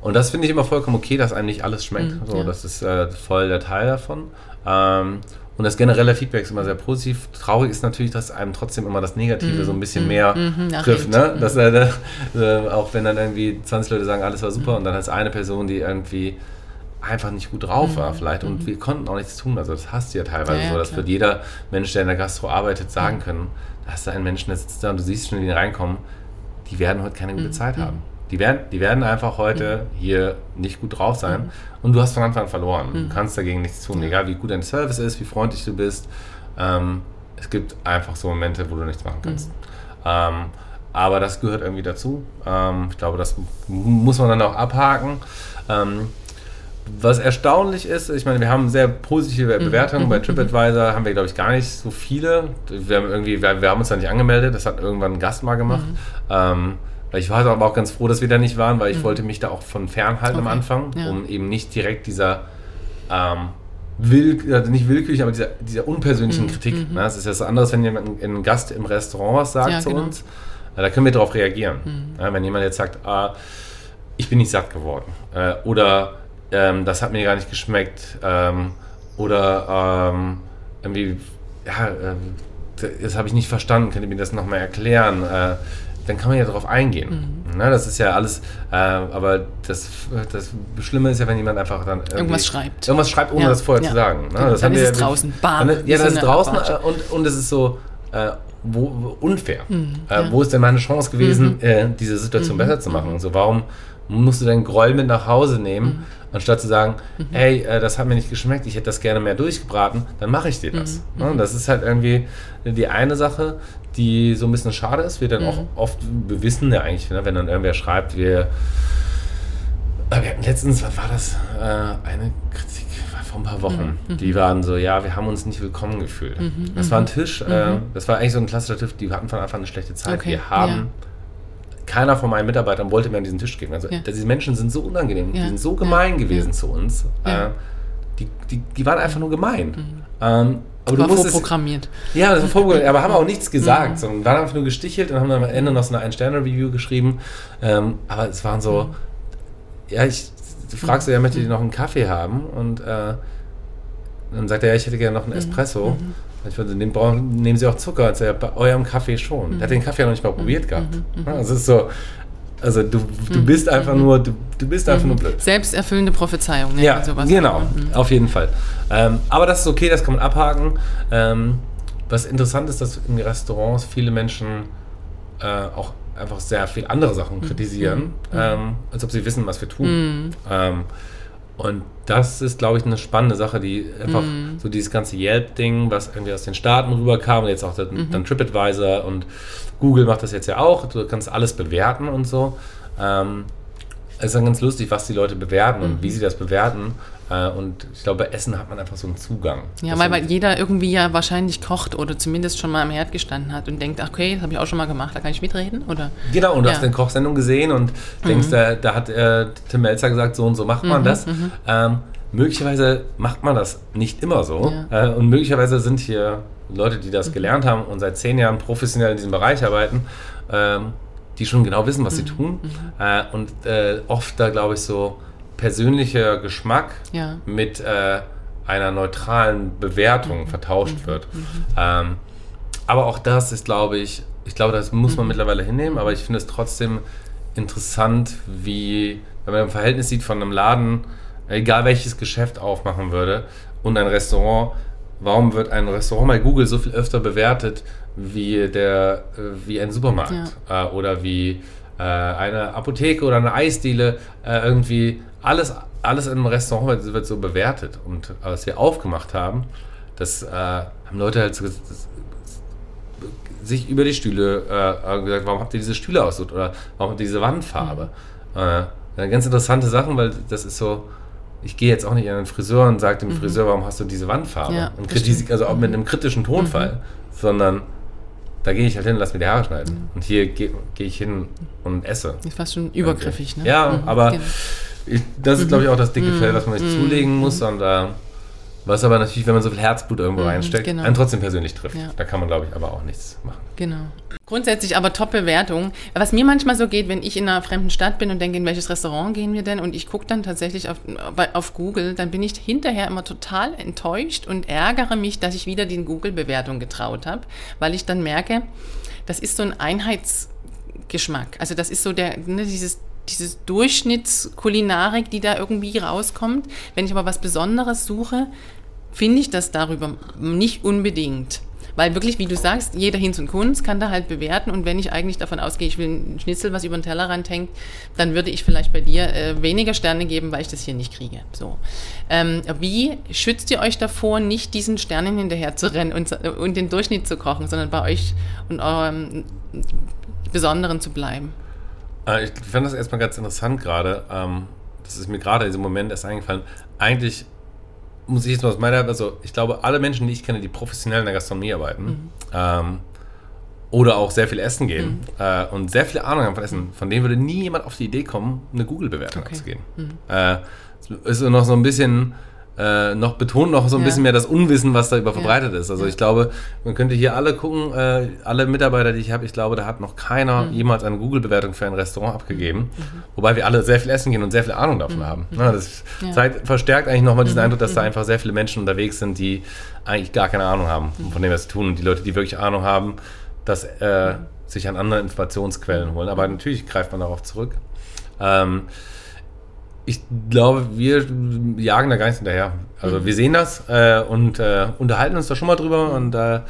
und das finde ich immer vollkommen okay, dass einem nicht alles schmeckt. so, ja. Das ist äh, voll der Teil davon. Ähm, Und das generelle Feedback ist immer sehr positiv. Traurig ist natürlich, dass einem trotzdem immer das Negative Mhm. so ein bisschen mehr trifft. Ne? Dass, äh, äh, auch wenn dann irgendwie 20 Leute sagen, alles war super und dann hat es eine Person, die irgendwie einfach nicht gut drauf war vielleicht und wir konnten auch nichts tun. Also das hast du ja teilweise Mhm. Ja, ja, so, klar. wird jeder Mensch, der in der Gastro arbeitet, sagen können, da hast du einen Menschen, der sitzt da und du siehst schon, die reinkommen, die werden heute keine Mhm. gute Zeit haben. Die werden, die werden einfach heute hier nicht gut drauf sein und du hast von Anfang an verloren. Mhm. Du kannst dagegen nichts tun, egal wie gut dein Service ist, wie freundlich du bist. Ähm, es gibt einfach so Momente, wo du nichts machen kannst. Mhm. Ähm, aber das gehört irgendwie dazu. Ähm, ich glaube, das muss man dann auch abhaken. Ähm, was erstaunlich ist, ich meine, wir haben sehr positive Bewertungen. Bei TripAdvisor haben wir, glaube ich, gar nicht so viele. Wir haben, irgendwie, wir, wir haben uns da nicht angemeldet, das hat irgendwann ein Gast mal gemacht. Ich war aber auch ganz froh, dass wir da nicht waren, weil ich wollte mich da auch von fernhalten am Okay. Anfang, Ja. um eben nicht direkt dieser ähm, will, also nicht willkürlich, aber dieser, dieser unpersönlichen Mhm, Kritik. Ne? Es ist ja was anderes, wenn jemand ein Gast im Restaurant was sagt Ja, zu genau. uns. Ja, da können wir darauf reagieren. Mhm. Ja, wenn jemand jetzt sagt, ah, ich bin nicht satt geworden äh, oder ähm, das hat mir gar nicht geschmeckt ähm, oder ähm, irgendwie, ja, ähm, das habe ich nicht verstanden, könnt ihr mir das nochmal erklären? Äh, dann kann man ja darauf eingehen. Mhm. Ne, das ist ja alles, äh, aber das, das Schlimme ist ja, wenn jemand einfach dann Irgendwas schreibt. Irgendwas schreibt, ohne Ja, das vorher ja. zu sagen. Genau, Das dann haben ist wir es ja- draußen. Bam. Dann, ja, das ist draußen äh, und, und es ist so, äh, wo, wo, unfair. äh, Mhm, ja. Wo ist denn meine Chance gewesen, äh, diese Situation besser zu machen? So, warum musst du deinen Groll mit nach Hause nehmen, Mhm. Anstatt zu sagen, hey, äh, das hat mir nicht geschmeckt, ich hätte das gerne mehr durchgebraten, dann mache ich dir das. Mhm, Ne? Das ist halt irgendwie die eine Sache, die so ein bisschen schade ist. Wir dann Mhm. auch oft, wir wissen ja eigentlich, ne, wenn dann irgendwer schreibt, wir äh, wir hatten letztens, was war das? Äh, eine Kritik war vor ein paar Wochen. Mhm. Die waren so, ja, wir haben uns nicht willkommen gefühlt. Das war ein Tisch, äh, das war eigentlich so ein klassischer Tisch, die hatten von Anfang an eine schlechte Zeit. Okay, Wir haben, ja. Keiner von meinen Mitarbeitern wollte mehr an diesen Tisch gehen. Also Ja. diese Menschen sind so unangenehm, Ja, die sind so gemein ja, gewesen zu uns. Äh, die, die, die waren einfach nur gemein. Ähm, aber Mhm. War du musstest, vorprogrammiert. ja, das war vorprogrammiert, aber haben auch nichts Mhm. gesagt, sondern waren einfach nur gestichelt und haben dann am Ende noch so eine Ein-Sterne-Review geschrieben. Ähm, aber es waren so, Mhm. ja, ich du fragst du ja, möchtet ihr noch einen Kaffee haben? Und äh, dann sagt er, ja, ich hätte gerne noch einen Mhm. Ich würde, nehmen, nehmen Sie auch Zucker? Sagt er, bei eurem Kaffee schon. Der hat den Kaffee ja noch nicht mal probiert gehabt. Ja, Also es ist so, also du, du bist einfach nur, du, du bist einfach nur blöd. Selbsterfüllende Prophezeiung. nennt Ja, sowas. genau, Mhm. auf jeden Fall. Ähm, aber das ist okay, das kann man abhaken. Ähm, was interessant ist, dass in Restaurants viele Menschen äh, auch einfach sehr viel andere Sachen kritisieren, ähm, als ob sie wissen, was wir tun. Ähm, und das ist, glaube ich, eine spannende Sache, die einfach so dieses ganze Yelp-Ding, was irgendwie aus den Staaten rüberkam, und jetzt auch dann, dann TripAdvisor und Google macht das jetzt ja auch. Du kannst alles bewerten und so. Ähm, es ist dann ganz lustig, was die Leute bewerten und wie sie das bewerten. Äh, und ich glaube, bei Essen hat man einfach so einen Zugang. Ja, weil, weil jeder irgendwie ja wahrscheinlich kocht oder zumindest schon mal am Herd gestanden hat und denkt, ach, okay, das habe ich auch schon mal gemacht, da kann ich mitreden, oder? Genau, und du Ja. Mhm. hast eine Kochsendung gesehen und denkst, da, da hat äh, Tim Melzer gesagt, so und so macht man das. Ähm, möglicherweise macht man das nicht immer so. Äh, und möglicherweise sind hier Leute, die Mhm. das gelernt haben und seit zehn Jahren professionell in diesem Bereich arbeiten, ähm, die schon genau wissen, was sie Mhm. tun. Äh, und äh, oft da, glaube ich, so persönlicher Geschmack Ja. mit äh, einer neutralen Bewertung vertauscht wird. Ähm, aber auch das ist, glaube ich, ich glaube, das muss man mittlerweile hinnehmen, aber ich finde es trotzdem interessant, wie, wenn man ein Verhältnis sieht von einem Laden, egal welches Geschäft aufmachen würde, und ein Restaurant, warum wird ein Restaurant bei Google so viel öfter bewertet wie, der, äh, wie ein Supermarkt? Äh, oder wie äh, eine Apotheke oder eine Eisdiele, äh, irgendwie alles, alles in einem Restaurant wird, wird so bewertet. Und als wir aufgemacht haben, das äh, haben Leute halt so, das, sich über die Stühle äh, gesagt, warum habt ihr diese Stühle ausgesucht oder warum habt ihr diese Wandfarbe? Äh, ganz interessante Sachen, weil das ist so, ich gehe jetzt auch nicht an den Friseur und sage dem Friseur, warum hast du diese Wandfarbe? Ja, und das kritis- also auch mit einem kritischen Tonfall, sondern da gehe ich halt hin und lass mir die Haare schneiden. Und hier gehe geh ich hin und esse. Ist fast schon übergriffig, ne? Ja, Mhm, aber genau. Ich, das ist, glaube ich, auch das dicke Fell, was man sich zulegen muss. Und äh, Was aber natürlich, wenn man so viel Herzblut irgendwo Mhm, reinsteckt, genau. einen trotzdem persönlich trifft. Ja. Da kann man, glaube ich, aber auch nichts machen. Genau. Grundsätzlich aber Top-Bewertung. Was mir manchmal so geht, wenn ich in einer fremden Stadt bin und denke, in welches Restaurant gehen wir denn? Und ich gucke dann tatsächlich auf, auf Google, dann bin ich hinterher immer total enttäuscht und ärgere mich, dass ich wieder die Google-Bewertung getraut habe, weil ich dann merke, das ist so ein Einheitsgeschmack. Also das ist so der, ne, dieses dieses Durchschnittskulinarik, die da irgendwie rauskommt. Wenn ich aber was Besonderes suche, finde ich das darüber nicht unbedingt. Weil wirklich, wie du sagst, jeder Hinz und Kunst kann da halt bewerten. Und wenn ich eigentlich davon ausgehe, ich will ein Schnitzel, was über den Tellerrand hängt, dann würde ich vielleicht bei dir äh, weniger Sterne geben, weil ich das hier nicht kriege. So. Ähm, wie schützt ihr euch davor, nicht diesen Sternen hinterher zu rennen und, und den Durchschnitt zu kochen, sondern bei euch und eurem Besonderen zu bleiben? Äh, Ich fand das erstmal ganz interessant gerade. Ähm, das ist mir gerade in diesem Moment erst eingefallen. Eigentlich muss ich jetzt mal aus meiner, also ich glaube, alle Menschen, die ich kenne, die professionell in der Gastronomie arbeiten ähm, oder auch sehr viel essen gehen äh, und sehr viel Ahnung haben von Essen, von denen würde nie jemand auf die Idee kommen, eine Google-Bewertung Okay. abzugeben. Äh, es ist noch so ein bisschen, äh, noch betont noch so ein Ja. bisschen mehr das Unwissen, was da über verbreitet ist. Also Ja. ich glaube, man könnte hier alle gucken, äh, alle Mitarbeiter, die ich habe, ich glaube, da hat noch keiner Mhm. jemals eine Google-Bewertung für ein Restaurant abgegeben. Wobei wir alle sehr viel essen gehen und sehr viel Ahnung davon haben. Na, das Mhm. Ja. Mhm. zeigt, verstärkt eigentlich nochmal diesen Eindruck, dass da einfach sehr viele Menschen unterwegs sind, die eigentlich gar keine Ahnung haben, Mhm. von dem wir es tun. Und die Leute, die wirklich Ahnung haben, dass äh, sich an andere Informationsquellen holen. Aber natürlich greift man darauf zurück. Ähm, ich glaube, wir jagen da gar nichts hinterher. Also wir sehen das äh, und äh, unterhalten uns da schon mal drüber und äh,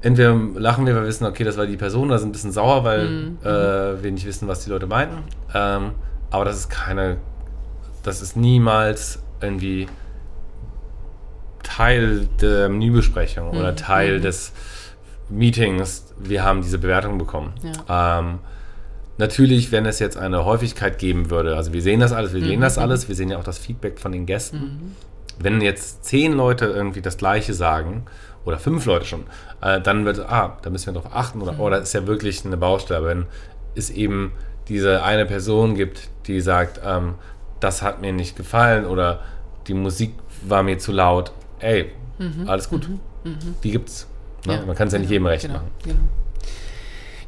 entweder lachen wir, weil wir wissen, okay, das war die Person, oder sind ein bisschen sauer, weil äh, wir nicht wissen, was die Leute meinten. Ähm, aber das ist keine, das ist niemals irgendwie Teil der Menübesprechung oder Teil des Meetings. Wir haben diese Bewertung bekommen. Ähm, Natürlich, wenn es jetzt eine Häufigkeit geben würde, also wir sehen das alles, wir sehen das alles, wir sehen ja auch das Feedback von den Gästen. Wenn jetzt zehn Leute irgendwie das Gleiche sagen, oder fünf Leute schon, äh, dann wird, ah, da müssen wir drauf achten, oder, oh, das ist ja wirklich eine Baustelle. Wenn es eben diese eine Person gibt, die sagt, ähm, das hat mir nicht gefallen, oder die Musik war mir zu laut, ey, alles gut. Die gibt's. Ne? Ja, Man kann es ja nicht jedem recht genau, machen. Genau.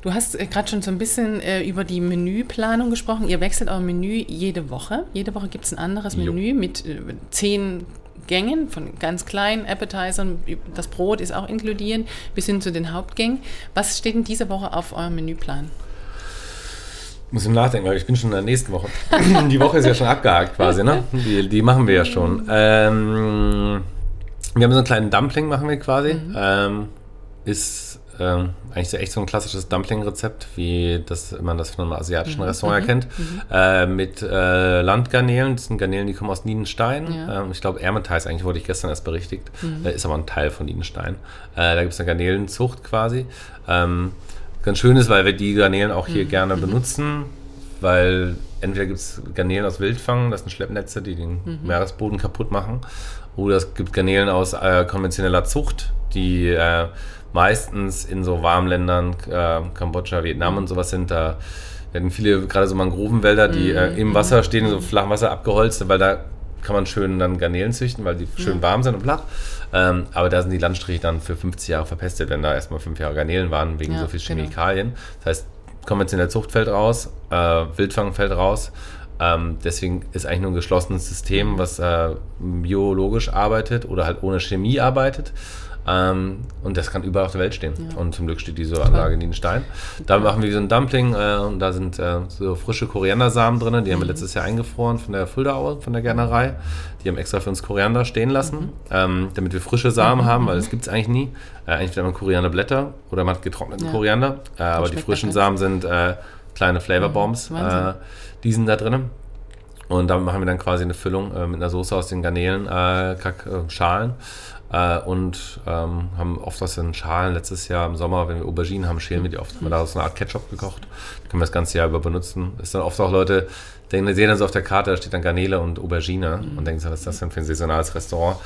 Du hast äh, gerade schon so ein bisschen äh, über die Menüplanung gesprochen. Ihr wechselt euer Menü jede Woche. Jede Woche gibt es ein anderes Jo. Menü mit äh, zehn Gängen, von ganz kleinen Appetizern. Das Brot ist auch inkludiert, bis hin zu den Hauptgängen. Was steht denn diese Woche auf eurem Menüplan? Muss im Nachdenken, weil ich bin schon in der nächsten Woche. die Woche ist ja schon abgehakt quasi, ne? Die, die machen wir ja schon. Ähm, wir haben so einen kleinen Dumpling, machen wir quasi. Ähm, ist ähm, eigentlich so echt so ein klassisches Dumpling-Rezept, wie das man das von einem asiatischen Restaurant erkennt. Äh, mit äh, Landgarnelen. Das sind Garnelen, die kommen aus Nienstein. Ja. Ähm, ich glaube, Ermenteis eigentlich wurde ich gestern erst berichtigt. Äh, ist aber ein Teil von Nienstein. Äh, da gibt es eine Garnelenzucht quasi. Ähm, ganz schön ist, weil wir die Garnelen auch hier gerne benutzen, weil entweder gibt es Garnelen aus Wildfang, das sind Schleppnetze, die den Meeresboden kaputt machen, oder es gibt Garnelen aus äh, konventioneller Zucht, die äh, meistens in so warmen Ländern, äh, Kambodscha, Vietnam und sowas sind, da werden viele, gerade so Mangrovenwälder, die äh, im Wasser stehen, so flachem Wasser abgeholzt, weil da kann man schön dann Garnelen züchten, weil die schön warm sind und flach. Ähm, aber da sind die Landstriche dann für 50 Jahre verpestet, wenn da erstmal fünf Jahre Garnelen waren, wegen Ja, so viel genau. Chemikalien. Das heißt, konventionelle Zucht fällt raus, äh, Wildfang fällt raus. Ähm, deswegen ist eigentlich nur ein geschlossenes System, was äh, biologisch arbeitet oder halt ohne Chemie arbeitet. Ähm, und das kann überall auf der Welt stehen. Und zum Glück steht diese Anlage in Nienstein. Da machen wir so ein Dumpling äh, und da sind äh, so frische Koriandersamen drin. Die haben wir letztes Jahr eingefroren von der Fuldaue, von der Gärtnerei. Die haben extra für uns Koriander stehen lassen, ähm, damit wir frische Samen haben, weil das gibt es eigentlich nie. Äh, eigentlich findet man Korianderblätter oder man hat getrockneten Ja. Koriander. Äh, aber die frischen. Samen sind äh, kleine Flavorbombs. Wahnsinn. äh, die sind da drin. Und damit machen wir dann quasi eine Füllung mit einer Soße aus den Garnelen, Schalen. Äh, und ähm, haben oft aus den Schalen letztes Jahr im Sommer, wenn wir Auberginen haben, schälen wir die oft. Haben wir daraus eine Art Ketchup gekocht. Die können wir das ganze Jahr über benutzen. Ist dann oft auch Leute, denken, sehen dann so auf der Karte, da steht dann Garnele und Aubergine und denken so, was ist das denn für ein saisonales Restaurant?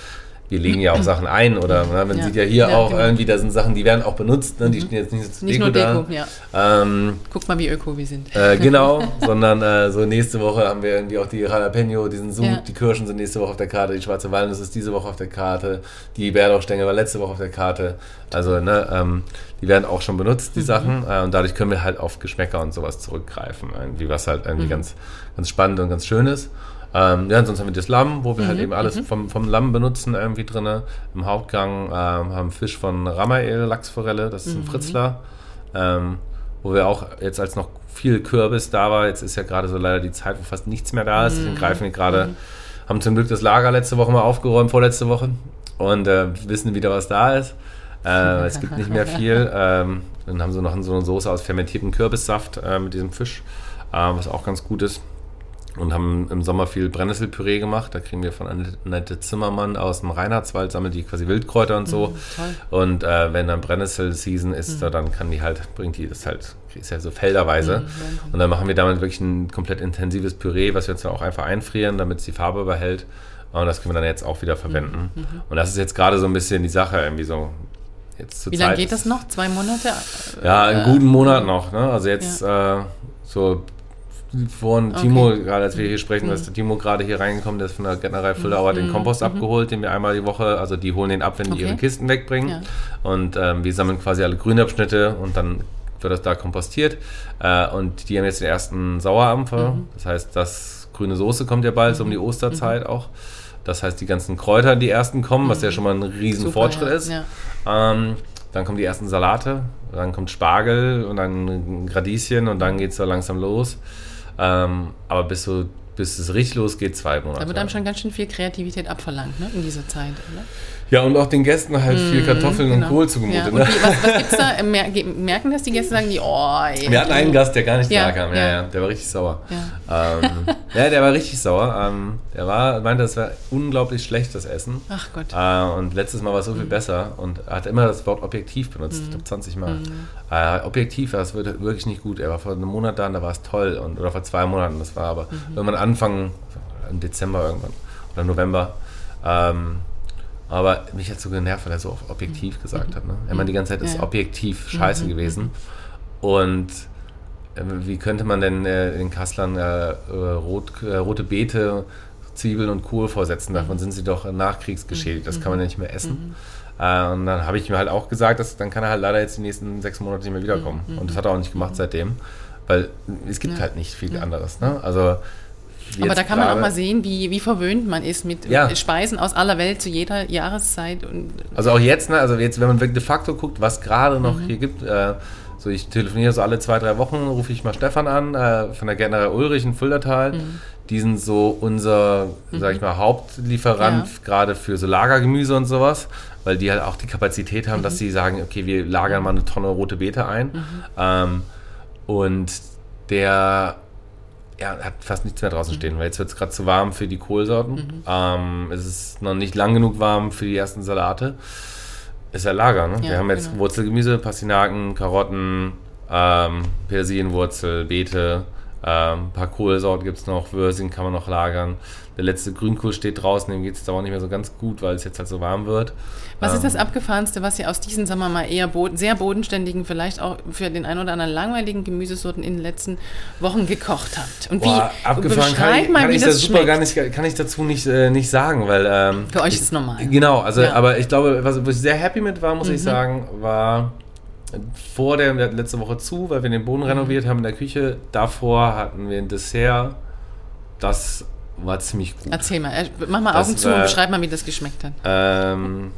Wir legen ja auch Sachen ein oder ne, man Ja. sieht ja hier Ja, auch genau. irgendwie, da sind Sachen, die werden auch benutzt, ne, die stehen jetzt nicht nur zur Nicht Deko nur Deko, da. ja. Ähm, Guck mal, wie öko wir sind. äh, genau, sondern äh, so nächste Woche haben wir irgendwie auch die Jalapeno, diesen Sud, Ja. die Kirschen sind nächste Woche auf der Karte, die schwarze Walnuss ist diese Woche auf der Karte, die Bärlauchstängel war letzte Woche auf der Karte. Also, ne, ähm, die werden auch schon benutzt, Mhm. die Sachen. Äh, und dadurch können wir halt auf Geschmäcker und sowas zurückgreifen. Irgendwie, was halt irgendwie Mhm. ganz, ganz spannend und ganz schön ist. Ähm, ja, sonst haben wir das Lamm, wo wir Mhm, halt eben alles vom, vom Lamm benutzen irgendwie drinne. Im Hauptgang ähm, haben Fisch von Ramael, Lachsforelle, das ist Mhm. ein Fritzler. Ähm, wo wir auch jetzt als noch viel Kürbis da war, jetzt ist ja gerade so leider die Zeit, wo fast nichts mehr da ist. Deswegen Mhm. greifen wir gerade, haben zum Glück das Lager letzte Woche mal aufgeräumt, vorletzte Woche. Und äh, wissen wieder, was da ist. Äh, es gibt nicht mehr viel. Ähm, dann haben sie noch so eine Soße aus fermentiertem Kürbissaft äh, mit diesem Fisch, äh, was auch ganz gut ist. Und haben im Sommer viel Brennnesselpüree gemacht. Da kriegen wir von Annette- Zimmermann aus dem Reinhardswald, sammelt die quasi Wildkräuter und so. toll. Und äh, wenn dann Brennnessel-Season ist, da dann kann die halt, bringt die das halt, ist ja so felderweise. Und dann machen wir damit wirklich ein komplett intensives Püree, was wir jetzt dann auch einfach einfrieren, damit es die Farbe behält. Und das können wir dann jetzt auch wieder verwenden. Und das ist jetzt gerade so ein bisschen die Sache, irgendwie so. Wie lange geht das noch? Zwei Monate? ja, einen Äh, guten Monat noch. Ne? Also jetzt äh, so vorhin Timo, gerade als wir hier sprechen, Mhm. dass der Timo gerade hier reingekommen, der ist von der Gärtnerei Fuldaauer den Kompost abgeholt, den wir einmal die Woche, also die holen den ab, wenn die Mhm. Okay. ihre Kisten wegbringen. Ja. Und ähm, wir sammeln quasi alle Grünabschnitte und dann wird das da kompostiert. Äh, und die haben jetzt den ersten Sauerampfer. Mhm. Das heißt, das grüne Soße kommt ja bald, so um die Osterzeit auch. Das heißt, die ganzen Kräuter, die ersten kommen, was ja schon mal ein riesen Mhm. Super, Fortschritt ja. ist. Ja. Ähm, dann kommen die ersten Salate, dann kommt Spargel und dann Radieschen und dann geht es so langsam los. Ähm, aber bis, so, bis es richtig losgeht, zwei Monate. Da wird einem schon ganz schön viel Kreativität abverlangt, ne? In dieser Zeit, oder? Ja, und auch den Gästen halt viel Kartoffeln und Genau. Kohl zumute. Ja. Und Ne? was, was gibt's da? Äh, Merken das die Gäste? Sagen die, oh, ey. Wir hatten einen Gast, der gar nicht Ja, da kam. Ja, ja. ja, der war richtig sauer. Ja. Ähm, ja, der war richtig sauer. Ähm, der war, meinte, das war unglaublich schlecht, das Essen. Ach Gott. Äh, und letztes Mal war es so viel Mhm. besser und er hat immer das Wort objektiv benutzt, ich glaube 20 Mal. Mhm. Äh, objektiv, das wird wirklich nicht gut. Er war vor einem Monat da und da war es toll und, oder vor zwei Monaten, das war aber Mhm. irgendwann Anfang, im Dezember irgendwann oder November. Ähm, aber mich hat so genervt, weil er so oft objektiv gesagt hat. Ne? Er meinte die ganze Zeit, ist Mhm. Mhm. objektiv scheiße gewesen. Und äh, wie könnte man denn äh, den Kasslern äh, rot, äh, rote Beete, Zwiebeln und Kohl vorsetzen? Davon sind sie doch nachkriegsgeschädigt. Das kann man ja nicht mehr essen. Äh, und dann habe ich mir halt auch gesagt, dass, dann kann er halt leider jetzt die nächsten sechs Monate nicht mehr wiederkommen. Und das hat er auch nicht gemacht seitdem. Weil es gibt halt nicht viel anderes. Ne? Also, Aber da kann man auch mal sehen, wie, wie verwöhnt man ist mit Ja. Speisen aus aller Welt zu jeder Jahreszeit. Also auch jetzt, ne, also jetzt, wenn man wirklich de facto guckt, was gerade noch Mhm. hier gibt, äh, so ich telefoniere so alle zwei, drei Wochen, rufe ich mal Stefan an, äh, von der Gärtnerei Ulrich in Fuldatal. Mhm. Die sind so unser, sag ich mal, Hauptlieferant Ja. gerade für so Lagergemüse und sowas, weil die halt auch die Kapazität haben, Mhm. dass sie sagen, okay, wir lagern mal eine Tonne rote Beete ein. Mhm. Ähm, und der ja, hat fast nichts mehr Mhm. draußen stehen, weil jetzt wird es gerade zu warm für die Kohlsorten. Ähm, es ist noch nicht lang genug warm für die ersten Salate. Ist ja Lager, ne? Ja, Wir haben jetzt genau. Wurzelgemüse, Pastinaken, Karotten, ähm, Persilienwurzel, Beete, ähm, ein paar Kohlsorten gibt es noch, Würsing kann man noch lagern. Der letzte Grünkohl steht draußen, dem geht es aber auch nicht mehr so ganz gut, weil es jetzt halt so warm wird. was ist Ähm, das Abgefahrenste, was ihr aus diesen, sagen wir mal, eher boden, sehr bodenständigen, vielleicht auch für den einen oder anderen langweiligen Gemüsesorten in den letzten Wochen gekocht habt? Und wie, Boah, abgefahren kann ich, mal, kann wie ich das das super gar nicht, kann ich dazu nicht, äh, nicht sagen, weil ähm, Für euch ist es normal. Genau, also Ja. Mhm. aber ich glaube, was wo ich sehr happy mit war, muss ich sagen, war vor der, letzte Woche zu, weil wir den Mhm. Boden renoviert haben in der Küche. Davor hatten wir ein Dessert, das war ziemlich gut. Erzähl mal, äh, mach mal Das Augen zu und beschreib mal, wie das geschmeckt hat. Ähm,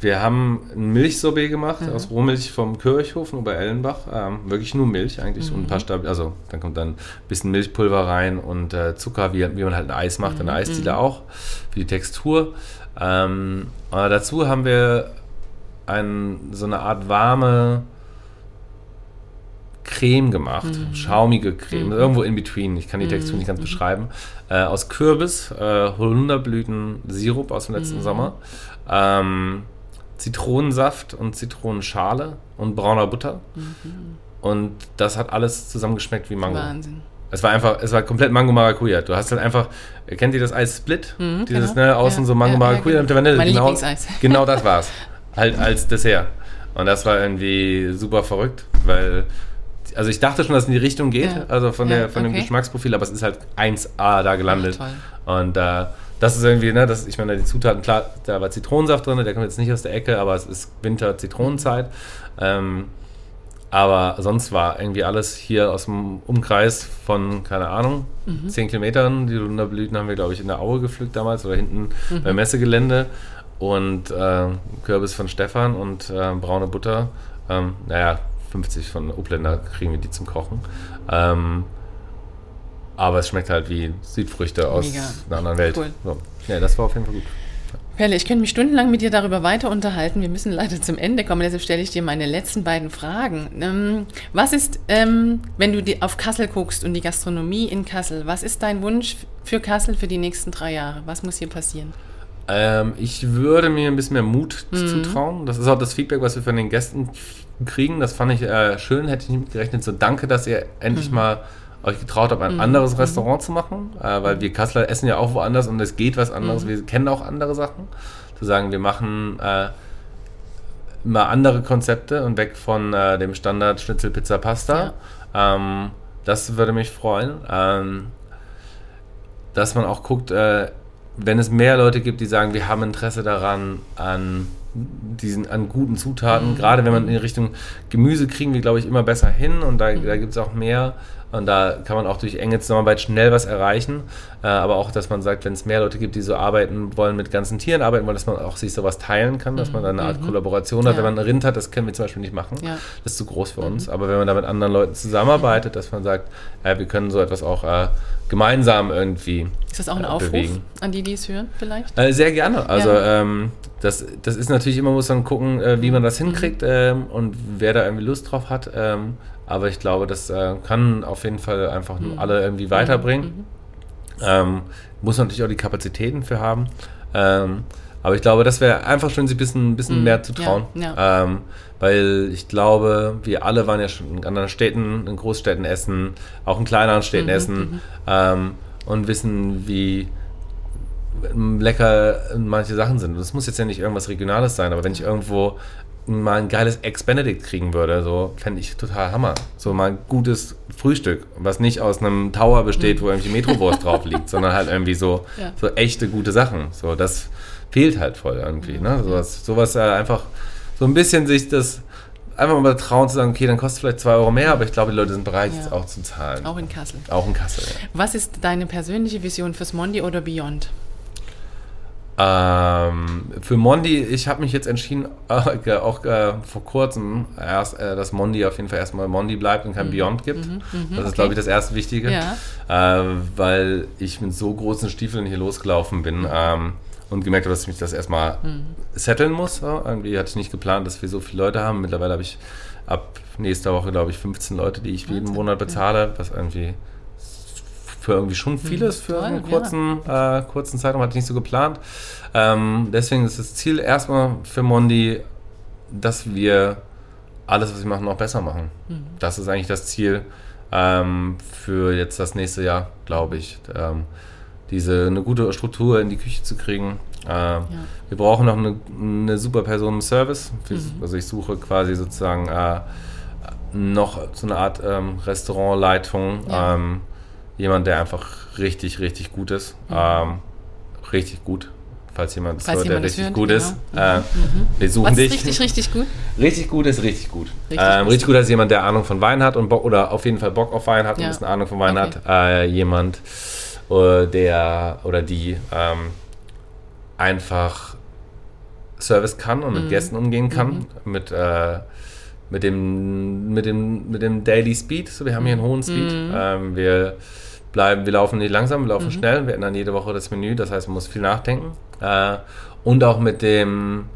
wir haben ein Milchsorbet gemacht Mhm. aus Rohmilch vom Kirchhofen über Ellenbach. Ähm, wirklich nur Milch eigentlich und ein Mhm. paar Stab also dann kommt dann ein bisschen Milchpulver rein und äh, Zucker, wie, wie man halt ein Eis macht, Mhm. in der Eisdiele auch, für die Textur. Ähm, dazu haben wir ein, so eine Art warme Creme gemacht, Mhm. schaumige Creme, irgendwo in between, ich kann die Textur nicht ganz beschreiben, äh, aus Kürbis, äh, Holunderblüten-Sirup aus dem Mhm. letzten Sommer, ähm, Zitronensaft und Zitronenschale und brauner Butter. Und das hat alles zusammengeschmeckt wie Mango. Wahnsinn. Es war einfach, es war komplett Mango Maracuja. Du hast halt einfach, kennt ihr das Eis Split? Mhm, Dieses, genau. ne, außen Ja, so Mango ja, Maracuja ja, mit der Vanille. Mein genau, Lieblingseis. genau das war's. Halt als Dessert. Und das war irgendwie super verrückt, weil, also ich dachte schon, dass es in die Richtung geht, Ja. also von, Ja, der, von dem okay. Geschmacksprofil, aber es ist halt 1A da gelandet. Ach, Und äh, das ist irgendwie, ne, das, ich meine, die Zutaten, klar, da war Zitronensaft drin, der kommt jetzt nicht aus der Ecke, aber es ist Winter-Zitronenzeit. Ähm, aber sonst war irgendwie alles hier aus dem Umkreis von, keine Ahnung, Mhm. 10 Kilometern. Die Lunderblüten haben wir, glaube ich, in der Aue gepflückt damals oder hinten Mhm. beim Messegelände. Und äh, Kürbis von Stefan und äh, braune Butter. Ähm, naja, 50 von Upländer kriegen wir die zum Kochen. Ähm, aber es schmeckt halt wie Südfrüchte aus Mega. einer anderen Welt. Cool. So. Ja, das war auf jeden Fall gut. Pelle, ich könnte mich stundenlang mit dir darüber weiter unterhalten. Wir müssen leider zum Ende kommen, deshalb stelle ich dir meine letzten beiden Fragen. Ähm, was ist, ähm, wenn du auf Kassel guckst und die Gastronomie in Kassel, was ist dein Wunsch für Kassel für die nächsten drei Jahre? Was muss hier passieren? Ähm, ich würde mir ein bisschen mehr Mut Mhm. zutrauen. Das ist auch das Feedback, was wir von den Gästen kriegen. Das fand ich äh, schön, hätte ich nicht gerechnet. So danke, dass ihr endlich Mhm. mal euch getraut habt, ein anderes Restaurant zu machen. Äh, weil wir Kasseler essen ja auch woanders und es geht was Mhm. anderes. Wir kennen auch andere Sachen. Zu sagen, wir machen äh, mal andere Konzepte und weg von äh, dem Standard Schnitzel, Pizza, Pasta. Ähm, das würde mich freuen. Ähm, dass man auch guckt, äh, wenn es mehr Leute gibt, die sagen, wir haben Interesse daran, an diesen, an guten Zutaten, gerade wenn man in Richtung Gemüse kriegen wir, glaube ich, immer besser hin und da, da gibt es auch mehr. Und da kann man auch durch enge Zusammenarbeit schnell was erreichen, aber auch, dass man sagt, wenn es mehr Leute gibt, die so arbeiten wollen, mit ganzen Tieren arbeiten wollen, dass man auch sich sowas teilen kann, dass man da eine Art Kollaboration hat, Ja. wenn man ein Rind hat, das können wir zum Beispiel nicht machen, Ja. das ist zu groß für uns, aber wenn man da mit anderen Leuten zusammenarbeitet, dass man sagt, ja, wir können so etwas auch äh, gemeinsam irgendwie Ist das auch ein äh, Aufruf bewegen. an die, die es hören vielleicht? Äh, sehr gerne. Also Ja. ähm, das, das ist natürlich immer, muss man gucken, äh, wie man das hinkriegt ähm, und wer da irgendwie Lust drauf hat. Ähm, aber ich glaube, das äh, kann auf jeden Fall einfach nur alle irgendwie weiterbringen. Ähm, muss man natürlich auch die Kapazitäten für haben. Ähm, aber ich glaube, das wäre einfach schön, sich ein bisschen, bisschen mehr zu Ja, trauen. ja. Ähm, weil ich glaube, wir alle waren ja schon in anderen Städten, in Großstädten essen, auch in kleineren Städten essen ähm, und wissen, wie lecker manche Sachen sind. Das muss jetzt ja nicht irgendwas Regionales sein, aber wenn ich irgendwo mal ein geiles Ex-Benedict kriegen würde, so fände ich total Hammer. So mal ein gutes Frühstück, was nicht aus einem Tower besteht, wo irgendwie Metrowurst drauf liegt, sondern halt irgendwie so, Ja. so echte gute Sachen. So, das fehlt halt voll irgendwie. Ne? Sowas, sowas äh, einfach so ein bisschen sich das einfach mal trauen zu sagen, okay, dann kostet es vielleicht zwei Euro mehr, aber ich glaube, die Leute sind bereit, Ja. es auch zu zahlen. Auch in Kassel. Auch in Kassel. Ja. Was ist deine persönliche Vision fürs Mondi oder Beyond? Ähm, für Mondi, ich habe mich jetzt entschieden, äh, auch äh, vor kurzem, erst, äh, dass Mondi auf jeden Fall erstmal Mondi bleibt und kein Beyond gibt. das ist, Mhm. okay. glaube ich, das erste Wichtige. Ja. Äh, weil ich mit so großen Stiefeln hier losgelaufen bin ähm, und gemerkt habe, dass ich mich das erstmal Mhm. setteln muss. So. Irgendwie hatte ich nicht geplant, dass wir so viele Leute haben. Mittlerweile habe ich ab nächster Woche, glaube ich, 15 Leute, die ich jeden Monat bezahle, was irgendwie für irgendwie schon viel ist für Mhm. toll, einen ja. kurzen, äh, kurzen Zeitraum, hatte ich nicht so geplant. Ähm, deswegen ist das Ziel erstmal für Mondi, dass wir alles, was wir machen, noch besser machen. Mhm. Das ist eigentlich das Ziel ähm, für jetzt das nächste Jahr, glaube ich. Ähm, diese eine gute Struktur in die Küche zu kriegen. Ähm, Wir brauchen noch eine, eine super Person im Service. Mhm. Also ich suche quasi sozusagen äh, noch so eine Art ähm, Restaurantleitung. Ja. Ähm, jemand, der einfach richtig, richtig gut ist. Ähm, richtig gut. Falls jemand das Mhm. Falls hört, der richtig hört, gut genau. ist. Äh, wir suchen Was ist dich. richtig, richtig gut? Richtig gut ist richtig gut. Richtig ähm, gut. richtig gut ist jemand, der Ahnung von Wein hat und Bock, oder auf jeden Fall Bock auf Wein hat und Ja. ein bisschen Ahnung von Wein Okay. hat. Äh, jemand, äh, der oder die ähm, einfach Service kann und Mhm. mit Gästen umgehen kann. Mit, äh, mit, dem, mit, dem, mit dem Daily Speed. So, wir haben hier einen hohen Speed. Mhm. Ähm, wir bleiben, wir laufen nicht langsam, wir laufen schnell. Wir ändern jede Woche das Menü, das heißt, man muss viel nachdenken. Äh, und auch mit dem,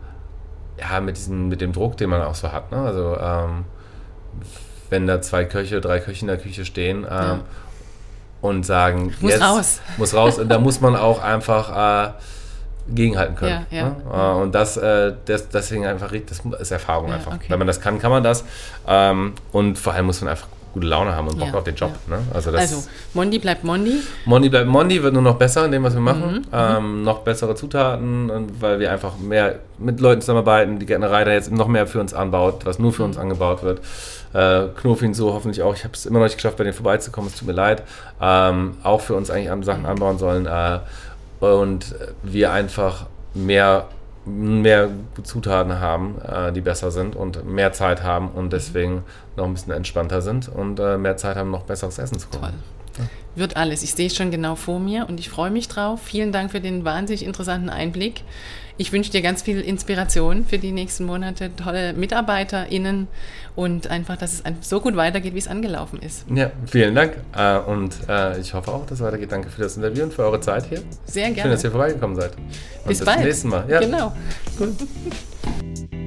ja, mit diesem, mit dem Druck, den man auch so hat. Ne? Also ähm, wenn da zwei Köche, drei Köche in der Küche stehen ähm, Ja. und sagen, Muss jetzt raus. muss raus, und da muss man auch einfach äh, gegenhalten können. Ja, ja. Ne? Äh, und das, äh, das, deswegen einfach, das ist Erfahrung einfach. okay. Wenn man das kann, kann man das. Ähm, und vor allem muss man einfach gute Laune haben und Bock Ja, auf den Job. ja. Ne? Also, das Also, Mondi bleibt Mondi. Mondi bleibt Mondi, wird nur noch besser in dem, was wir Mhm, machen. Ähm, noch bessere Zutaten, weil wir einfach mehr mit Leuten zusammenarbeiten, die Gärtnerei da jetzt noch mehr für uns anbaut, was nur für uns angebaut wird. Äh, Knofin so hoffentlich auch. Ich habe es immer noch nicht geschafft, bei denen vorbeizukommen, es tut mir leid. Ähm, auch für uns eigentlich an Sachen anbauen sollen. Äh, und wir einfach mehr, mehr Zutaten haben, äh, die besser sind und mehr Zeit haben und deswegen noch ein bisschen entspannter sind und äh, mehr Zeit haben, noch besseres Essen zu kochen. Toll. Wird alles. Ich sehe es schon genau vor mir und ich freue mich drauf. Vielen Dank für den wahnsinnig interessanten Einblick. Ich wünsche dir ganz viel Inspiration für die nächsten Monate, tolle MitarbeiterInnen und einfach, dass es so gut weitergeht, wie es angelaufen ist. Ja, vielen Dank. Äh, und äh, ich hoffe auch, dass es weitergeht. Danke für das Interview und für eure Zeit hier. Sehr Schön, gerne. dass ihr vorbeigekommen seid. Und bis, bis bald. zum nächsten Mal. Ja. Genau. Gut.